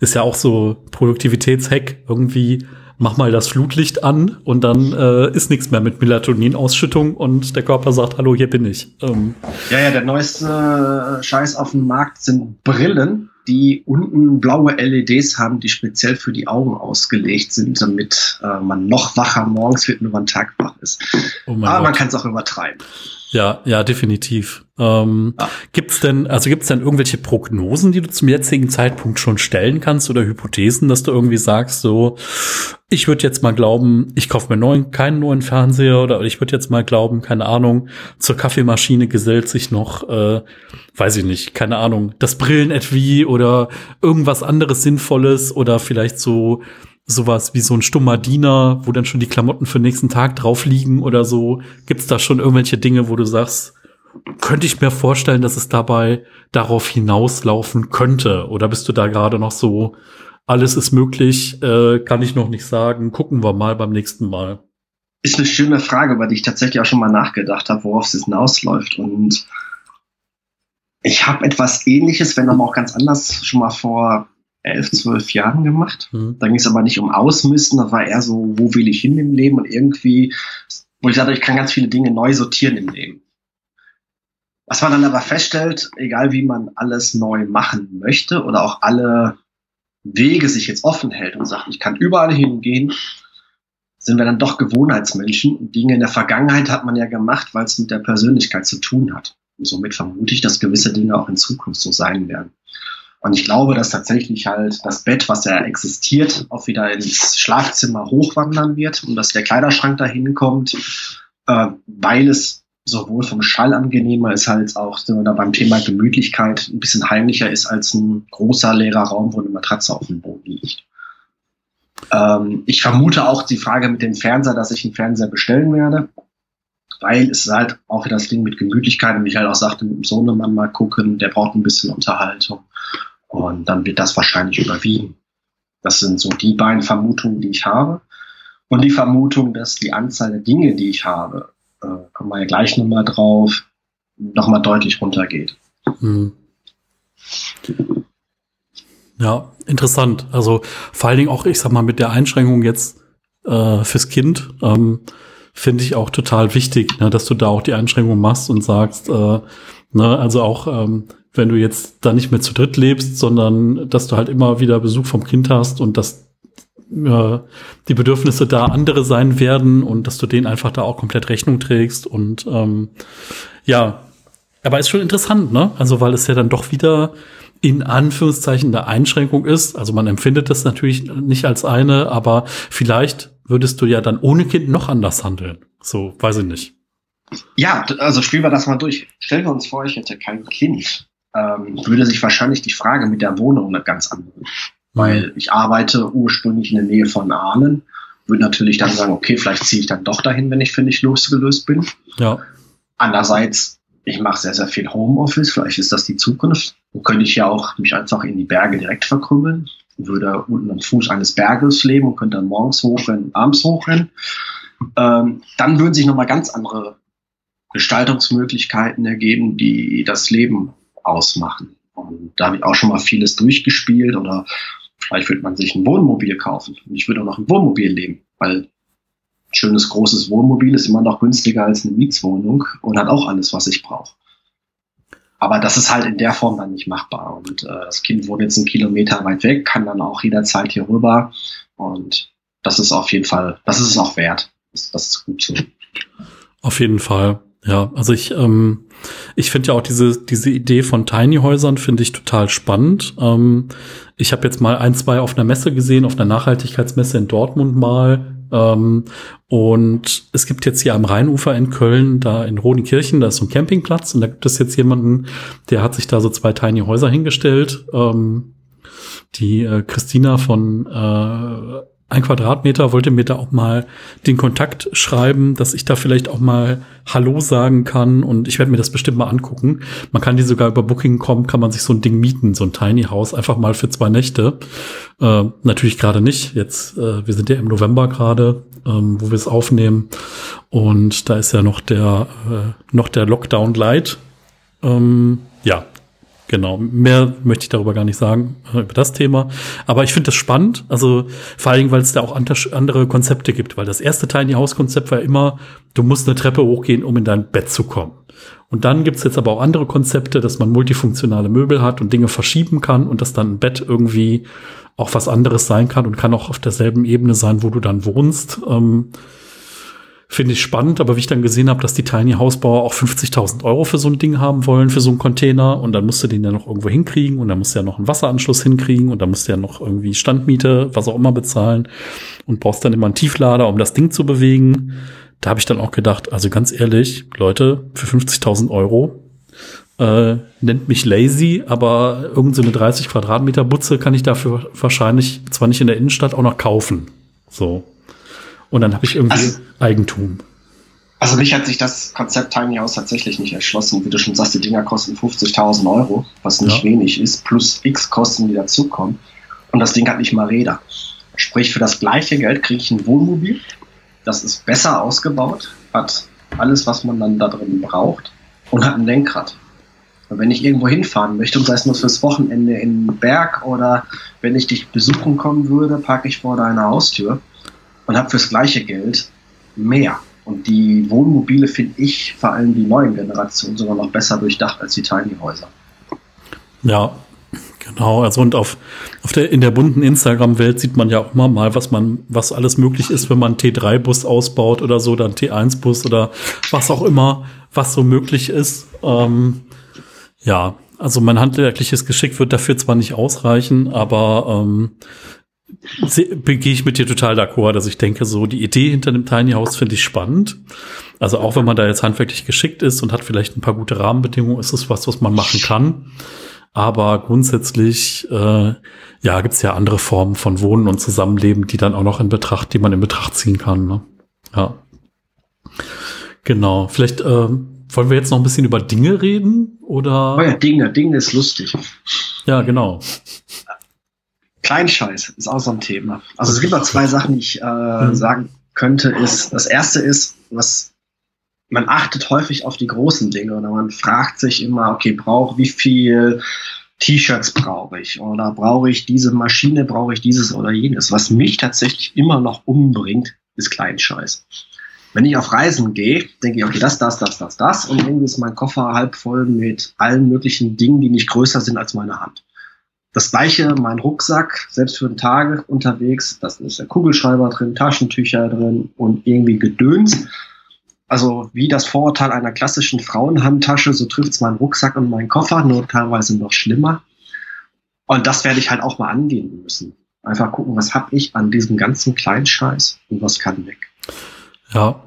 ist ja auch so Produktivitätshack irgendwie. Mach mal das Flutlicht an und dann äh, ist nichts mehr mit Melatoninausschüttung und der Körper sagt, hallo, hier bin ich. Ähm. Ja, ja, der neueste Scheiß auf dem Markt sind Brillen, die unten blaue LEDs haben, die speziell für die Augen ausgelegt sind, damit äh, man noch wacher morgens wird, nur man Tag wach ist. Oh Aber Gott. man kann es auch übertreiben. Ja, ja, definitiv. Ähm, ja. Gibt's denn, also gibt's denn irgendwelche Prognosen, die du zum jetzigen Zeitpunkt schon stellen kannst oder Hypothesen, dass du irgendwie sagst, so, ich würde jetzt mal glauben, ich kaufe mir neuen, keinen neuen Fernseher oder ich würde jetzt mal glauben, keine Ahnung, zur Kaffeemaschine gesellt sich noch, äh, weiß ich nicht, keine Ahnung, das Brillen-Etui oder irgendwas anderes Sinnvolles oder vielleicht so sowas wie so ein stummer Diener, wo dann schon die Klamotten für den nächsten Tag drauf liegen oder so. Gibt's da schon irgendwelche Dinge, wo du sagst, könnte ich mir vorstellen, dass es dabei darauf hinauslaufen könnte? Oder bist du da gerade noch so, alles ist möglich, äh, kann ich noch nicht sagen, gucken wir mal beim nächsten Mal? Ist eine schöne Frage, über die ich tatsächlich auch schon mal nachgedacht habe, worauf es hinausläuft. Und ich habe etwas ähnliches, wenn aber auch ganz anders, schon mal vor elf, zwölf Jahren gemacht. Mhm. Da ging es aber nicht um Ausmisten, da war eher so, wo will ich hin im Leben und irgendwie, wo ich sagte, ich kann ganz viele Dinge neu sortieren im Leben. Was man dann aber feststellt, egal wie man alles neu machen möchte oder auch alle Wege sich jetzt offen hält und sagt, ich kann überall hingehen, sind wir dann doch Gewohnheitsmenschen. Dinge in der Vergangenheit hat man ja gemacht, weil es mit der Persönlichkeit zu tun hat. Und somit vermute ich, dass gewisse Dinge auch in Zukunft so sein werden. Und ich glaube, dass tatsächlich halt das Bett, was ja existiert, auch wieder ins Schlafzimmer hochwandern wird und dass der Kleiderschrank dahin kommt, äh, weil es sowohl vom Schall angenehmer ist, als auch oder beim Thema Gemütlichkeit ein bisschen heimlicher ist als ein großer leerer Raum, wo eine Matratze auf dem Boden liegt. Ähm, ich vermute auch die Frage mit dem Fernseher, dass ich einen Fernseher bestellen werde, weil es halt auch das Ding mit Gemütlichkeit und ich halt auch sagte, mit dem Sohnemann mal gucken, der braucht ein bisschen Unterhaltung und dann wird das wahrscheinlich überwiegen. Das sind so die beiden Vermutungen, die ich habe. Und die Vermutung, dass die Anzahl der Dinge, die ich habe, äh, kommen wir ja gleich nochmal drauf, nochmal deutlich runtergeht. Hm. Ja, interessant. Also vor allen Dingen auch, ich sag mal, mit der Einschränkung jetzt äh, fürs Kind, ähm, finde ich auch total wichtig, ne, dass du da auch die Einschränkung machst und sagst, äh, ne, also auch ähm, wenn du jetzt da nicht mehr zu dritt lebst, sondern dass du halt immer wieder Besuch vom Kind hast und dass äh, die Bedürfnisse da andere sein werden und dass du denen einfach da auch komplett Rechnung trägst und ähm, ja, aber ist schon interessant, ne? Also weil es ja dann doch wieder in Anführungszeichen eine Einschränkung ist. Also man empfindet das natürlich nicht als eine, aber vielleicht würdest du ja dann ohne Kind noch anders handeln. So, weiß ich nicht. Ja, also spielen wir das mal durch. Stellen wir uns vor, ich hätte kein Kind. Ähm, würde sich wahrscheinlich die Frage mit der Wohnung eine ganz andere weil ich arbeite ursprünglich in der Nähe von Ahnen. Würde natürlich dann sagen, okay, vielleicht ziehe ich dann doch dahin, wenn ich für nicht losgelöst bin. Ja. Andererseits, ich mache sehr, sehr viel Homeoffice. Vielleicht ist das die Zukunft. Dann könnte ich ja auch mich einfach in die Berge direkt verkrümmeln. Würde unten am Fuß eines Berges leben und könnte dann morgens hochrennen, abends hochrennen. Ähm, dann würden sich nochmal ganz andere Gestaltungsmöglichkeiten ergeben, die das Leben ausmachen. Und da habe ich auch schon mal vieles durchgespielt oder Vielleicht würde man sich ein Wohnmobil kaufen und ich würde auch noch ein Wohnmobil leben, weil ein schönes großes Wohnmobil ist immer noch günstiger als eine Mietswohnung und hat auch alles, was ich brauche. Aber das ist halt in der Form dann nicht machbar. Und äh, das Kind wohnt jetzt einen Kilometer weit weg, kann dann auch jederzeit hier rüber. Und das ist auf jeden Fall, das ist es auch wert. Das, das ist gut so. Auf jeden Fall. Ja, also ich, ähm, ich finde ja auch diese, diese Idee von Tiny Häusern finde ich total spannend. Ähm, ich habe jetzt mal ein, zwei auf einer Messe gesehen, auf einer Nachhaltigkeitsmesse in Dortmund mal. Ähm, und es gibt jetzt hier am Rheinufer in Köln, da in Rodenkirchen, da ist so ein Campingplatz und da gibt es jetzt jemanden, der hat sich da so zwei Tiny Häuser hingestellt. Ähm, die äh, Christina von äh, ein Quadratmeter, wollte mir da auch mal den Kontakt schreiben, dass ich da vielleicht auch mal Hallo sagen kann und ich werde mir das bestimmt mal angucken. Man kann die sogar über Booking kommen, kann man sich so ein Ding mieten, so ein Tiny House, einfach mal für zwei Nächte. Äh, natürlich gerade nicht. Jetzt, äh, wir sind ja im November gerade, ähm, wo wir es aufnehmen und da ist ja noch der äh, noch der Lockdown Light. Ähm, ja, Genau, mehr möchte ich darüber gar nicht sagen, äh, über das Thema. Aber ich finde das spannend, also vor allem, weil es da auch andere Konzepte gibt, weil das erste Tiny House Konzept war immer, du musst eine Treppe hochgehen, um in dein Bett zu kommen. Und dann gibt's jetzt aber auch andere Konzepte, dass man multifunktionale Möbel hat und Dinge verschieben kann und dass dann ein Bett irgendwie auch was anderes sein kann und kann auch auf derselben Ebene sein, wo du dann wohnst. Ähm, Finde ich spannend, aber wie ich dann gesehen habe, dass die Tiny Hausbauer auch 50.000 Euro für so ein Ding haben wollen, für so einen Container und dann musst du den ja noch irgendwo hinkriegen und dann musst du ja noch einen Wasseranschluss hinkriegen und dann musst du ja noch irgendwie Standmiete, was auch immer bezahlen und brauchst dann immer einen Tieflader, um das Ding zu bewegen. Da habe ich dann auch gedacht, also ganz ehrlich, Leute, für 50.000 Euro äh, nennt mich lazy, aber irgendeine so 30 Quadratmeter Butze kann ich dafür wahrscheinlich zwar nicht in der Innenstadt auch noch kaufen. So. Und dann habe ich irgendwie also, Eigentum. Also mich hat sich das Konzept Tiny House tatsächlich nicht erschlossen. Wie du schon sagst, die Dinger kosten 50.000 Euro, was nicht ja. wenig ist, plus x Kosten, die dazukommen. Und das Ding hat nicht mal Räder. Sprich, für das gleiche Geld kriege ich ein Wohnmobil. Das ist besser ausgebaut, hat alles, was man dann da drin braucht und hat ein Lenkrad. Und wenn ich irgendwo hinfahren möchte, und sei es nur fürs Wochenende in den Berg oder wenn ich dich besuchen kommen würde, parke ich vor deiner Haustür und habe fürs gleiche Geld mehr. Und die Wohnmobile finde ich, vor allem die neuen Generationen, sogar noch besser durchdacht als die Tiny Häuser. Ja, genau. Also und auf, auf der, in der bunten Instagram-Welt sieht man ja auch immer mal, was man, was alles möglich ist, wenn man T3-Bus ausbaut oder so, dann T1-Bus oder was auch immer, was so möglich ist. Ähm, ja, also mein handwerkliches Geschick wird dafür zwar nicht ausreichen, aber ähm, gehe ich mit dir total d'accord, dass ich denke, so die Idee hinter dem Tiny House finde ich spannend. Also auch wenn man da jetzt handwerklich geschickt ist und hat vielleicht ein paar gute Rahmenbedingungen, ist es was, was man machen kann. Aber grundsätzlich, äh, ja, gibt's ja andere Formen von Wohnen und Zusammenleben, die dann auch noch in Betracht, die man in Betracht ziehen kann. Ne? Ja. Genau. Vielleicht äh, wollen wir jetzt noch ein bisschen über Dinge reden oder? Oh ja, Dinge. Dinge ist lustig. Ja, genau. Kleinscheiß ist auch so ein Thema. Also es gibt noch zwei Sachen, die ich äh, mhm. sagen könnte. Ist das erste ist, was man achtet häufig auf die großen Dinge oder man fragt sich immer, okay, brauche wie viel T-Shirts brauche ich oder brauche ich diese Maschine, brauche ich dieses oder jenes. Was mich tatsächlich immer noch umbringt, ist Kleinscheiß. Wenn ich auf Reisen gehe, denke ich, okay, das, das, das, das, das und irgendwie ist mein Koffer halb voll mit allen möglichen Dingen, die nicht größer sind als meine Hand. Das gleiche, mein Rucksack, selbst für den Tag unterwegs, da ist der Kugelschreiber drin, Taschentücher drin und irgendwie Gedöns. Also wie das Vorurteil einer klassischen Frauenhandtasche, so trifft es meinen Rucksack und meinen Koffer, nur teilweise noch schlimmer. Und das werde ich halt auch mal angehen müssen. Einfach gucken, was habe ich an diesem ganzen Kleinscheiß und was kann weg. Ja,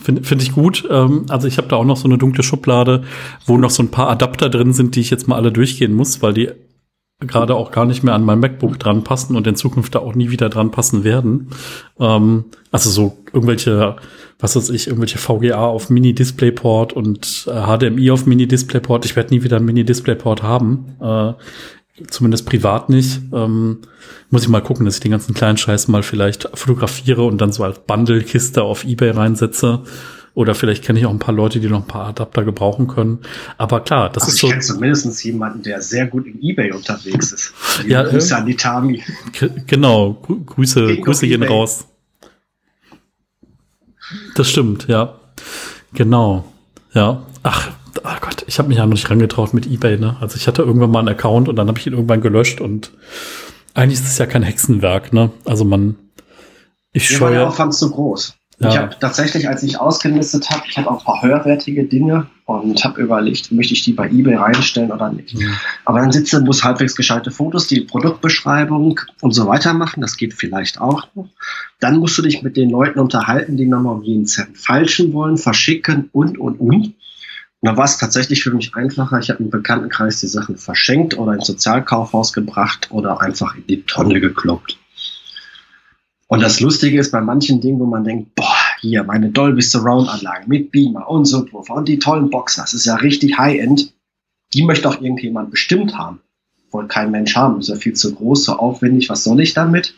Finde find ich gut. Ähm, also ich habe da auch noch so eine dunkle Schublade, wo noch so ein paar Adapter drin sind, die ich jetzt mal alle durchgehen muss, weil die gerade auch gar nicht mehr an mein MacBook dran passen und in Zukunft da auch nie wieder dran passen werden. Ähm, also so irgendwelche, was weiß ich, irgendwelche VGA auf Mini-Displayport und äh, HDMI auf Mini-Displayport. Ich werde nie wieder ein Mini-Displayport haben. Äh, zumindest privat nicht. Ähm, muss ich mal gucken, dass ich den ganzen kleinen Scheiß mal vielleicht fotografiere und dann so als Bundle-Kiste auf Ebay reinsetze. Oder vielleicht kenne ich auch ein paar Leute, die noch ein paar Adapter gebrauchen können. Aber klar, das also ist ich so. Ich kenne zumindest jemanden, der sehr gut in Ebay unterwegs ist. Die ja, Grüße äh, an die Tami. Genau, Grüße, Gegen Grüße gehen eBay. raus. Das stimmt, ja. Genau. Ja. Ach, oh Gott, ich habe mich ja noch nicht rangetraut mit Ebay, ne? Also ich hatte irgendwann mal einen Account und dann habe ich ihn irgendwann gelöscht und eigentlich ist es ja kein Hexenwerk, ne? Also man ich scheue. Der Aufwand zu groß. Ja. Ich habe tatsächlich, als ich ausgelistet habe, ich habe auch ein paar höherwertige Dinge und habe überlegt, möchte ich die bei eBay reinstellen oder nicht. Mhm. Aber dann sitze, muss halbwegs gescheite Fotos, die Produktbeschreibung und so weiter machen. Das geht vielleicht auch noch. Dann musst du dich mit den Leuten unterhalten, die nochmal um jeden Cent falschen wollen, verschicken und, und, und. Und dann war es tatsächlich für mich einfacher. Ich habe im Bekanntenkreis die Sachen verschenkt oder ins Sozialkaufhaus gebracht oder einfach in die Tonne gekloppt. Und das Lustige ist bei manchen Dingen, wo man denkt, boah, hier meine Dolby Surround Anlage mit Beamer und Subwoofer und die tollen Boxer, das ist ja richtig High-End. Die möchte auch irgendjemand bestimmt haben. Wollte kein Mensch haben, ist ja viel zu groß, so aufwendig, was soll ich damit?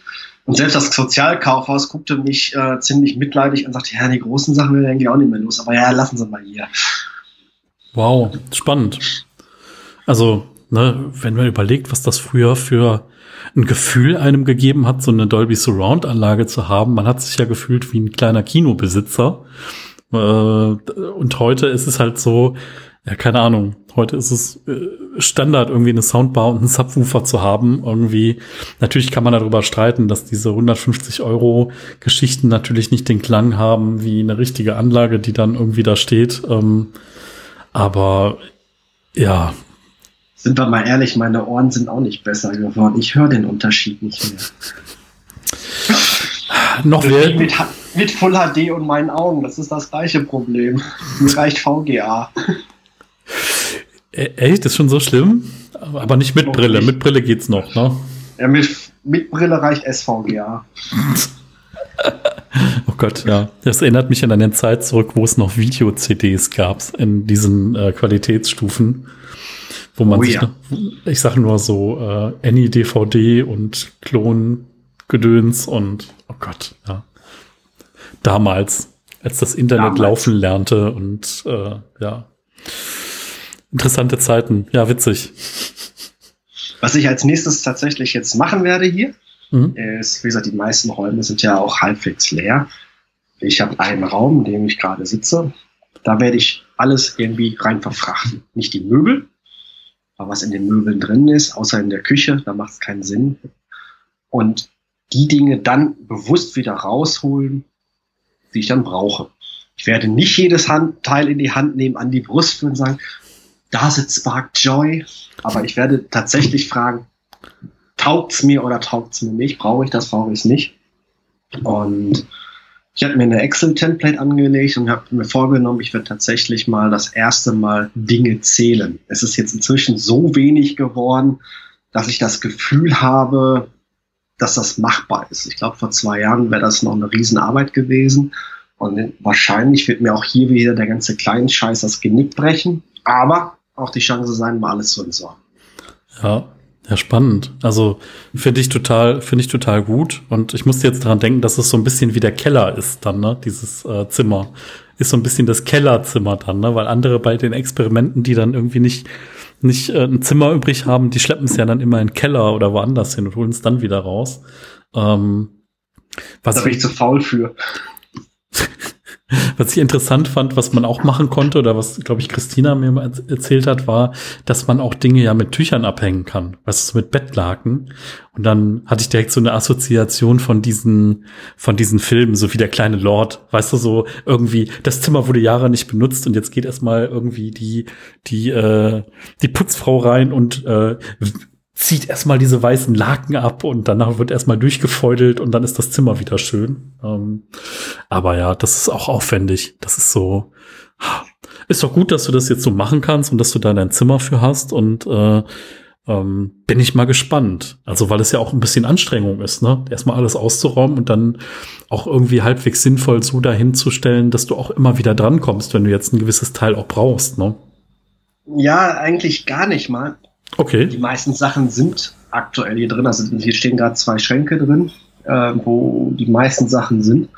Und selbst das Sozialkaufhaus guckte mich äh, ziemlich mitleidig und sagte, ja, die großen Sachen werden eigentlich auch nicht mehr los, aber ja, lassen Sie mal hier. Wow, spannend. Also ne, wenn man überlegt, was das früher für ein Gefühl einem gegeben hat, so eine Dolby Surround Anlage zu haben. Man hat sich ja gefühlt wie ein kleiner Kinobesitzer. Äh, und heute ist es halt so, ja, keine Ahnung. Heute ist es äh, Standard, irgendwie eine Soundbar und einen Subwoofer zu haben. Irgendwie, natürlich kann man darüber streiten, dass diese 150 Euro Geschichten natürlich nicht den Klang haben wie eine richtige Anlage, die dann irgendwie da steht. Ähm, aber ja. Sind wir mal ehrlich, meine Ohren sind auch nicht besser geworden. Ich höre den Unterschied nicht mehr. Noch mehr. Mit, mit Full HD und meinen Augen, das ist das gleiche Problem. Mir reicht VGA. E-, echt? Ist schon so schlimm? Aber nicht mit Brille. Nicht. Mit Brille geht's noch, ne? Ja, mit, mit Brille reicht SVGA. oh Gott, ja. Das erinnert mich an eine Zeit zurück, wo es noch Video-CDs gab in diesen äh, Qualitätsstufen. Wo man oh, sich, ja. noch, ich sage nur so, äh, Any-DVD und Klon-Gedöns und, oh Gott, ja. Damals, als das Internet Damals. laufen lernte und, äh, ja. Interessante Zeiten. Ja, witzig. Was ich als nächstes tatsächlich jetzt machen werde hier, mhm. ist, wie gesagt, die meisten Räume sind ja auch halbwegs leer. Ich habe einen Raum, in dem ich gerade sitze. Da werde ich alles irgendwie rein verfrachten. Nicht die Möbel, was in den Möbeln drin ist, außer in der Küche, da macht es keinen Sinn. Und die Dinge dann bewusst wieder rausholen, die ich dann brauche. Ich werde nicht jedes Hand, Teil in die Hand nehmen, an die Brust führen und sagen, does it spark joy? Aber ich werde tatsächlich fragen, taugt's mir oder taugt's mir nicht? Brauche ich das, brauche ich es nicht? Und ich habe mir eine Excel-Template angelegt und habe mir vorgenommen, ich werde tatsächlich mal das erste Mal Dinge zählen. Es ist jetzt inzwischen so wenig geworden, dass ich das Gefühl habe, dass das machbar ist. Ich glaube, vor zwei Jahren wäre das noch eine Riesenarbeit gewesen. Und wahrscheinlich wird mir auch hier wieder der ganze Kleinscheiß das Genick brechen. Aber auch die Chance sein, mal alles zu entsorgen. Ja, ja, spannend. Also finde ich total, finde ich total gut. Und ich musste jetzt daran denken, dass es so ein bisschen wie der Keller ist dann, ne? Dieses äh, Zimmer. Ist so ein bisschen das Kellerzimmer dann, ne? Weil andere bei den Experimenten, die dann irgendwie nicht, nicht äh, ein Zimmer übrig haben, die schleppen es ja dann immer in den Keller oder woanders hin und holen es dann wieder raus. Ähm, was da bin ich zu faul für. Was ich interessant fand, was man auch machen konnte oder was, glaube ich, Christina mir mal erzählt hat, war, dass man auch Dinge ja mit Tüchern abhängen kann. Weißt du, mit Bettlaken. Und dann hatte ich direkt so eine Assoziation von diesen, von diesen Filmen, so wie der kleine Lord. Weißt du, so irgendwie, das Zimmer wurde Jahre nicht benutzt und jetzt geht erstmal irgendwie die, die, äh, die Putzfrau rein und äh, zieht erstmal diese weißen Laken ab und danach wird erstmal durchgefeudelt und dann ist das Zimmer wieder schön. Ähm, aber ja, das ist auch aufwendig. Das ist so. Ist doch gut, dass du das jetzt so machen kannst und dass du da dein Zimmer für hast und äh, ähm, bin ich mal gespannt. Also, weil es ja auch ein bisschen Anstrengung ist, ne? Erstmal alles auszuräumen und dann auch irgendwie halbwegs sinnvoll so dahin zu stellen, dass du auch immer wieder drankommst, wenn du jetzt ein gewisses Teil auch brauchst, ne? Ja, eigentlich gar nicht mal. Okay. Die meisten Sachen sind aktuell hier drin. Also hier stehen gerade zwei Schränke drin, äh, wo die meisten Sachen sind.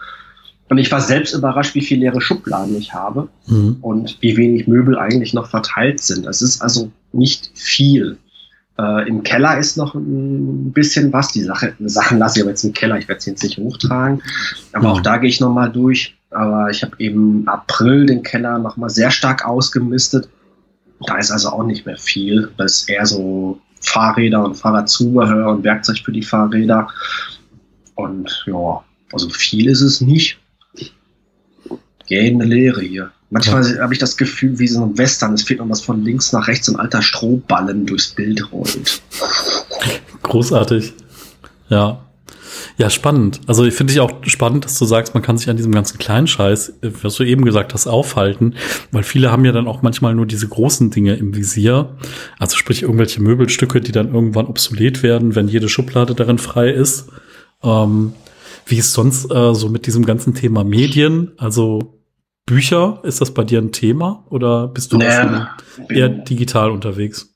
Und ich war selbst überrascht, wie viele leere Schubladen ich habe mhm. und wie wenig Möbel eigentlich noch verteilt sind. Es ist also nicht viel. Äh, Im Keller ist noch ein bisschen was. Die Sache, Sachen lasse ich aber jetzt im Keller. Ich werde sie jetzt nicht hochtragen. Aber mhm. auch da gehe ich nochmal durch. Aber ich habe eben April den Keller nochmal sehr stark ausgemistet. Da ist also auch nicht mehr viel. Das ist eher so Fahrräder und Fahrradzubehör und Werkzeug für die Fahrräder. Und ja, also viel ist es nicht. Gähende Leere hier. Manchmal ja. habe ich das Gefühl, wie so ein Western, es fehlt noch was von links nach rechts, ein alter Strohballen durchs Bild rollt. Großartig. Ja. Ja, spannend. Also ich finde ich auch spannend, dass du sagst, man kann sich an diesem ganzen kleinen Scheiß, was du eben gesagt hast, aufhalten, weil viele haben ja dann auch manchmal nur diese großen Dinge im Visier. Also sprich irgendwelche Möbelstücke, die dann irgendwann obsolet werden, wenn jede Schublade darin frei ist. Ähm, wie ist sonst äh, so mit diesem ganzen Thema Medien? Also Bücher, ist das bei dir ein Thema oder bist du naja, eher digital unterwegs?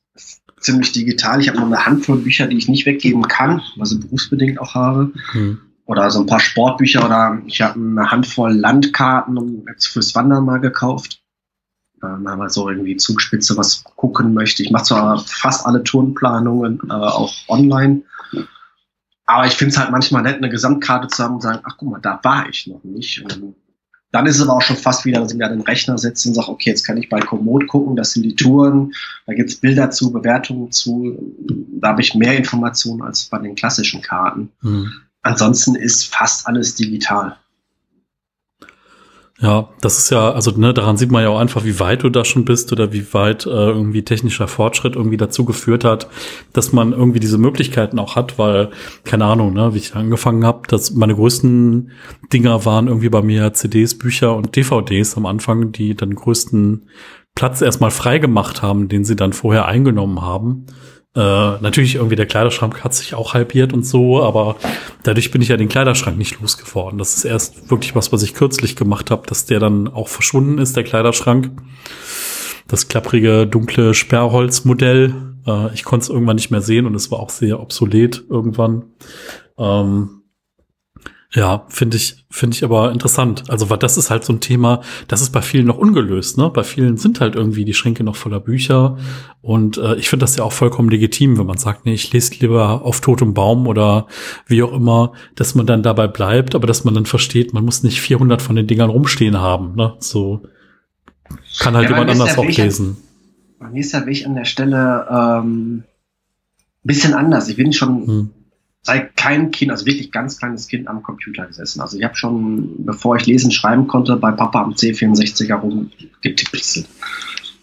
Ziemlich digital. Ich habe noch eine Handvoll Bücher, die ich nicht weggeben kann, was ich berufsbedingt auch habe. Mhm. Oder so ein paar Sportbücher oder ich habe eine Handvoll Landkarten jetzt fürs Wandern mal gekauft. ähm, wenn man so irgendwie Zugspitze was gucken möchte. Ich mache zwar fast alle Turnplanungen äh, auch online, aber ich finde es halt manchmal nett, eine Gesamtkarte zu haben und sagen, ach guck mal, da war ich noch nicht. Und dann ist es aber auch schon fast wieder, dass ich mir den Rechner setze und sage, okay, jetzt kann ich bei Komoot gucken, das sind die Touren, da gibt's Bilder zu, Bewertungen zu, da habe ich mehr Informationen als bei den klassischen Karten. Mhm. Ansonsten ist fast alles digital. Ja, das ist ja, also ne, daran sieht man ja auch einfach, wie weit du da schon bist oder wie weit äh, irgendwie technischer Fortschritt irgendwie dazu geführt hat, dass man irgendwie diese Möglichkeiten auch hat, weil, keine Ahnung, ne, wie ich angefangen habe, dass meine größten Dinger waren irgendwie bei mir CDs, Bücher und DVDs am Anfang, die dann größten Platz erstmal frei gemacht haben, den sie dann vorher eingenommen haben. Äh, natürlich irgendwie der Kleiderschrank hat sich auch halbiert und so, aber dadurch bin ich ja den Kleiderschrank nicht losgeworden. Das ist erst wirklich was, was ich kürzlich gemacht habe, dass der dann auch verschwunden ist, der Kleiderschrank. Das klapprige, dunkle Sperrholzmodell. Äh, ich konnte es irgendwann nicht mehr sehen und es war auch sehr obsolet irgendwann. Ähm, ja, finde ich, finde ich aber interessant. Also, weil das ist halt so ein Thema, das ist bei vielen noch ungelöst, ne? Bei vielen sind halt irgendwie die Schränke noch voller Bücher. Und äh, ich finde das ja auch vollkommen legitim, wenn man sagt, nee, ich lese lieber auf totem Baum oder wie auch immer, dass man dann dabei bleibt, aber dass man dann versteht, man muss nicht 400 von den Dingern rumstehen haben, ne? So kann halt ja, jemand anders auch lesen. Bei mir ist der Weg an der Stelle ähm, bisschen anders. Ich bin schon hm seit kein Kind, also wirklich ganz kleines Kind am Computer gesessen. Also ich habe schon, bevor ich lesen, schreiben konnte, bei Papa am C64er rumgetipselt.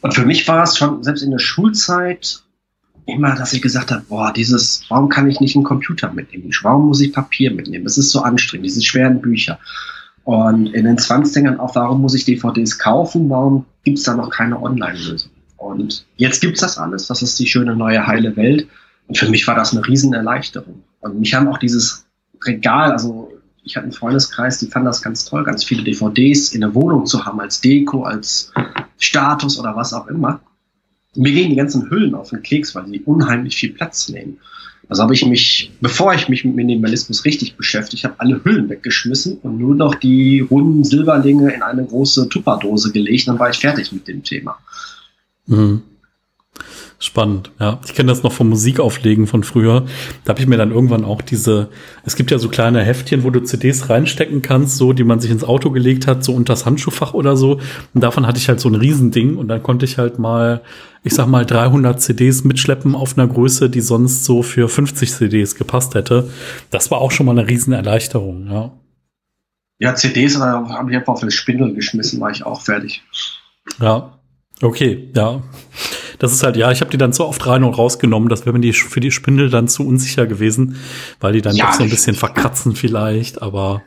Und für mich war es schon, selbst in der Schulzeit, immer, dass ich gesagt habe, boah, dieses, warum kann ich nicht einen Computer mitnehmen? Warum muss ich Papier mitnehmen? Es ist so anstrengend, diese schweren Bücher. Und in den 20ern auch, warum muss ich DVDs kaufen? Warum gibt es da noch keine Online-Lösung? Und jetzt gibt's das alles. Das ist die schöne neue heile Welt. Und für mich war das eine Riesenerleichterung. Und mich haben auch dieses Regal, also ich hatte einen Freundeskreis, die fanden das ganz toll, ganz viele DVDs in der Wohnung zu haben, als Deko, als Status oder was auch immer. mir gehen die ganzen Hüllen auf den Keks, weil die unheimlich viel Platz nehmen. Also habe ich mich, bevor ich mich mit Minimalismus richtig beschäftigt habe, alle Hüllen weggeschmissen und nur noch die runden Silberlinge in eine große Tupperdose gelegt. Dann war ich fertig mit dem Thema. Mhm. Spannend, ja. Ich kenne das noch vom Musikauflegen von früher. Da habe ich mir dann irgendwann auch diese, es gibt ja so kleine Heftchen, wo du CDs reinstecken kannst, so, die man sich ins Auto gelegt hat, so unter das Handschuhfach oder so. Und davon hatte ich halt so ein Riesending und dann konnte ich halt mal, ich sag mal, 300 CDs mitschleppen auf einer Größe, die sonst so für 50 CDs gepasst hätte. Das war auch schon mal eine Riesenerleichterung, ja. Ja, CDs äh, habe ich einfach auf den Spindel geschmissen, war ich auch fertig. Ja, okay, ja das ist halt, ja, ich habe die dann so oft rein und rausgenommen, das wäre mir die, für die Spindel dann zu unsicher gewesen, weil die dann ja, doch so ein bisschen verkratzen vielleicht, aber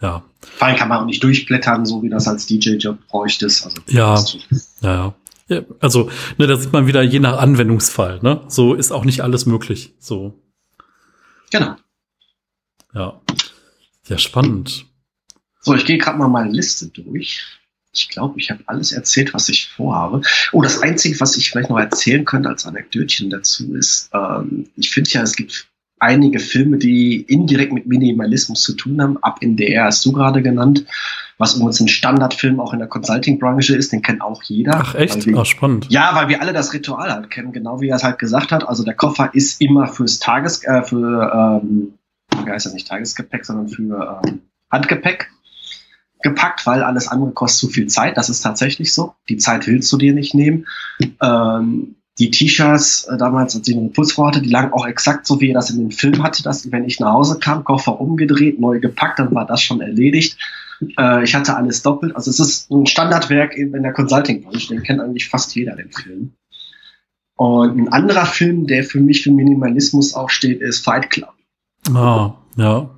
ja. Vor allem kann man auch nicht durchblättern, so wie das als DJ-Job bräuchtest. Also, ja, ja, ja. Also, ne, da sieht man wieder je nach Anwendungsfall, ne? So ist auch nicht alles möglich. So. Genau. Ja. Ja, spannend. So, ich gehe gerade mal meine Liste durch. Ich glaube, ich habe alles erzählt, was ich vorhabe. Oh, das Einzige, was ich vielleicht noch erzählen könnte als Anekdötchen dazu ist, ähm, ich finde ja, es gibt einige Filme, die indirekt mit Minimalismus zu tun haben. Ab in der hast du gerade genannt, was übrigens ein Standardfilm auch in der Consulting-Branche ist, den kennt auch jeder. Ach echt? Wir, Ach, spannend. Ja, weil wir alle das Ritual halt kennen, genau wie er es halt gesagt hat. Also der Koffer ist immer fürs Tages, äh, für, ähm, wie heißt das nicht Tagesgepäck, sondern für ähm, Handgepäck gepackt, weil alles andere kostet zu viel Zeit. Das ist tatsächlich so. Die Zeit willst du dir nicht nehmen. Ähm, die T-Shirts äh, damals, als ich eine Putzfrau hatte, die lagen auch exakt so, wie er das in dem Film hatte, dass wenn ich nach Hause kam, Koffer umgedreht, neu gepackt, dann war das schon erledigt. Äh, ich hatte alles doppelt. Also es ist ein Standardwerk in, in der Consulting-Branche. Den kennt eigentlich fast jeder, den Film. Und ein anderer Film, der für mich für Minimalismus auch steht, ist Fight Club. Ah, ja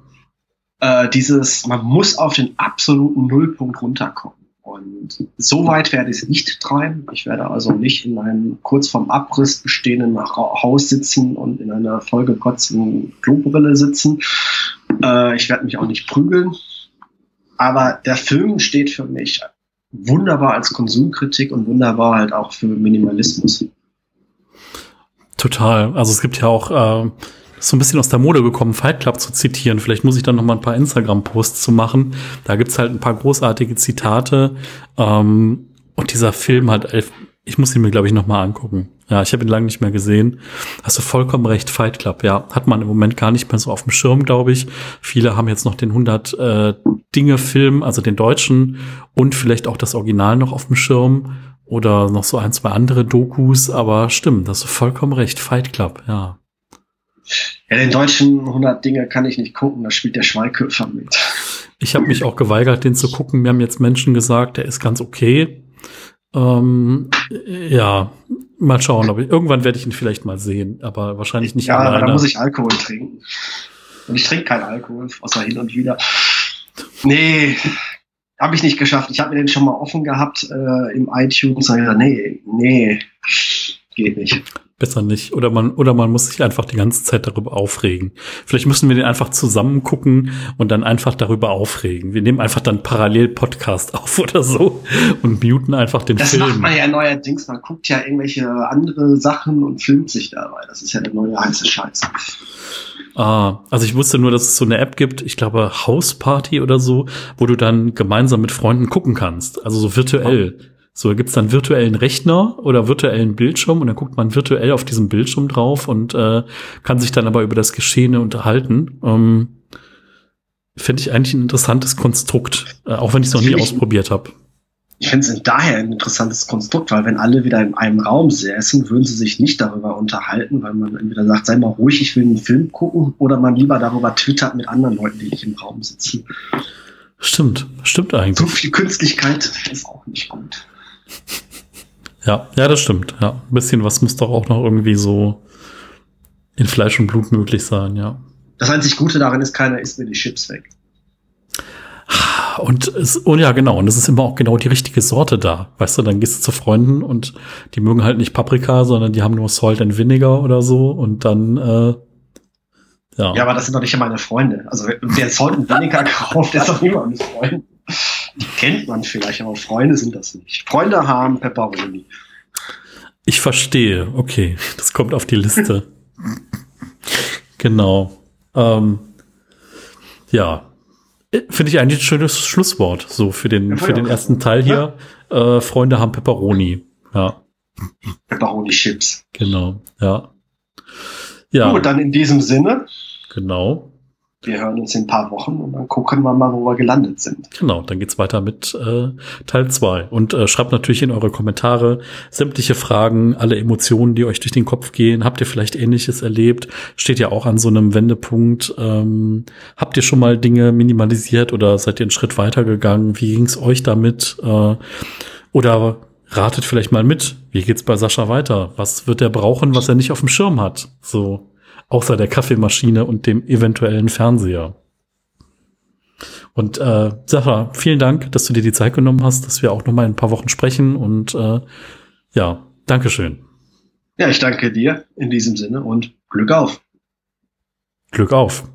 äh, dieses, man muss auf den absoluten Nullpunkt runterkommen. Und so weit werde ich es nicht treiben. Ich werde also nicht in einem kurz vorm Abriss bestehenden Haus sitzen und in einer vollgekotzten Klobrille sitzen. Äh, ich werde mich auch nicht prügeln. Aber der Film steht für mich wunderbar als Konsumkritik und wunderbar halt auch für Minimalismus. Total. Also es gibt ja auch äh, so ein bisschen aus der Mode gekommen, Fight Club zu zitieren. Vielleicht muss ich dann noch mal ein paar Instagram-Posts zu machen. Da gibt's halt ein paar großartige Zitate. Ähm, Und dieser Film hat elf, ich muss ihn mir, glaube ich, noch mal angucken. Ja, ich habe ihn lange nicht mehr gesehen. Hast du vollkommen recht, Fight Club, ja. Hat man im Moment gar nicht mehr so auf dem Schirm, glaube ich. Viele haben jetzt noch den 100 äh, Dinge-Film, also den deutschen und vielleicht auch das Original noch auf dem Schirm oder noch so ein, zwei andere Dokus, aber stimmt, das ist vollkommen recht, Fight Club, ja. Ja, den deutschen 100 Dinge kann ich nicht gucken, da spielt der Schweiköfer mit. Ich habe mich auch geweigert, den zu gucken. Mir haben jetzt Menschen gesagt, der ist ganz okay. Ähm, ja, mal schauen. Aber irgendwann werde ich ihn vielleicht mal sehen, aber wahrscheinlich nicht. Ja, alleine. aber da muss ich Alkohol trinken. Und ich trinke keinen Alkohol, außer hin und wieder. Nee, habe ich nicht geschafft. Ich habe mir den schon mal offen gehabt äh, im iTunes. Und gesagt, nee, nee, geht nicht besser nicht. Oder man, oder man muss sich einfach die ganze Zeit darüber aufregen. Vielleicht müssen wir den einfach zusammen gucken und dann einfach darüber aufregen. Wir nehmen einfach dann parallel Podcast auf oder so und muten einfach den das Film. Das macht man ja neuerdings. Man guckt ja irgendwelche andere Sachen und filmt sich dabei. Das ist ja der neue heiße Scheiß. Ah, also ich wusste nur, dass es so eine App gibt, ich glaube House Party oder so, wo du dann gemeinsam mit Freunden gucken kannst. Also so virtuell. Oh. So, da gibt's dann virtuellen Rechner oder virtuellen Bildschirm und dann guckt man virtuell auf diesem Bildschirm drauf und äh, kann sich dann aber über das Geschehene unterhalten. Ähm, Finde ich eigentlich ein interessantes Konstrukt, äh, auch wenn ich es noch nie ausprobiert habe. Ich finde es daher ein interessantes Konstrukt, weil wenn alle wieder in einem Raum säßen, würden sie sich nicht darüber unterhalten, weil man entweder sagt, sei mal ruhig, ich will einen Film gucken, oder man lieber darüber twittert mit anderen Leuten, die nicht im Raum sitzen. Stimmt, stimmt eigentlich. So viel Künstlichkeit ist auch nicht gut. Ja, ja, das stimmt. Ja, ein bisschen was muss doch auch noch irgendwie so in Fleisch und Blut möglich sein, ja. Das einzig Gute daran ist, keiner isst mir die Chips weg. Und es, und ja, genau, und es ist immer auch genau die richtige Sorte da. Weißt du, dann gehst du zu Freunden und die mögen halt nicht Paprika, sondern die haben nur Salt and Vinegar oder so und dann, äh, ja. Ja, aber das sind doch nicht meine Freunde. Also wer Salt and Vinegar kauft, ist doch niemand mit Freunden. Die kennt man vielleicht, aber Freunde sind das nicht. Freunde haben Pepperoni. Ich verstehe. Okay, das kommt auf die Liste. genau. Ähm, ja. Finde ich eigentlich ein schönes Schlusswort, so für den, ja, für den ersten Teil hier. Ja. Äh, Freunde haben Pepperoni. Ja. Pepperoni-Chips. Genau, ja. Ja. Gut, dann in diesem Sinne. Genau wir hören uns in ein paar Wochen und dann gucken wir mal, wo wir gelandet sind. Genau, dann geht's weiter mit äh, Teil zwei Und äh, schreibt natürlich in eure Kommentare sämtliche Fragen, alle Emotionen, die euch durch den Kopf gehen. Habt ihr vielleicht Ähnliches erlebt? Steht ja auch an so einem Wendepunkt. Ähm, habt ihr schon mal Dinge minimalisiert oder seid ihr einen Schritt weitergegangen? Wie ging's euch damit? Äh, oder ratet vielleicht mal mit. Wie geht's bei Sascha weiter? Was wird er brauchen, was er nicht auf dem Schirm hat? So außer der Kaffeemaschine und dem eventuellen Fernseher. Und äh, Sarah, vielen Dank, dass du dir die Zeit genommen hast, dass wir auch noch mal in ein paar Wochen sprechen. Und äh, ja, Dankeschön. Ja, ich danke dir in diesem Sinne und Glück auf. Glück auf.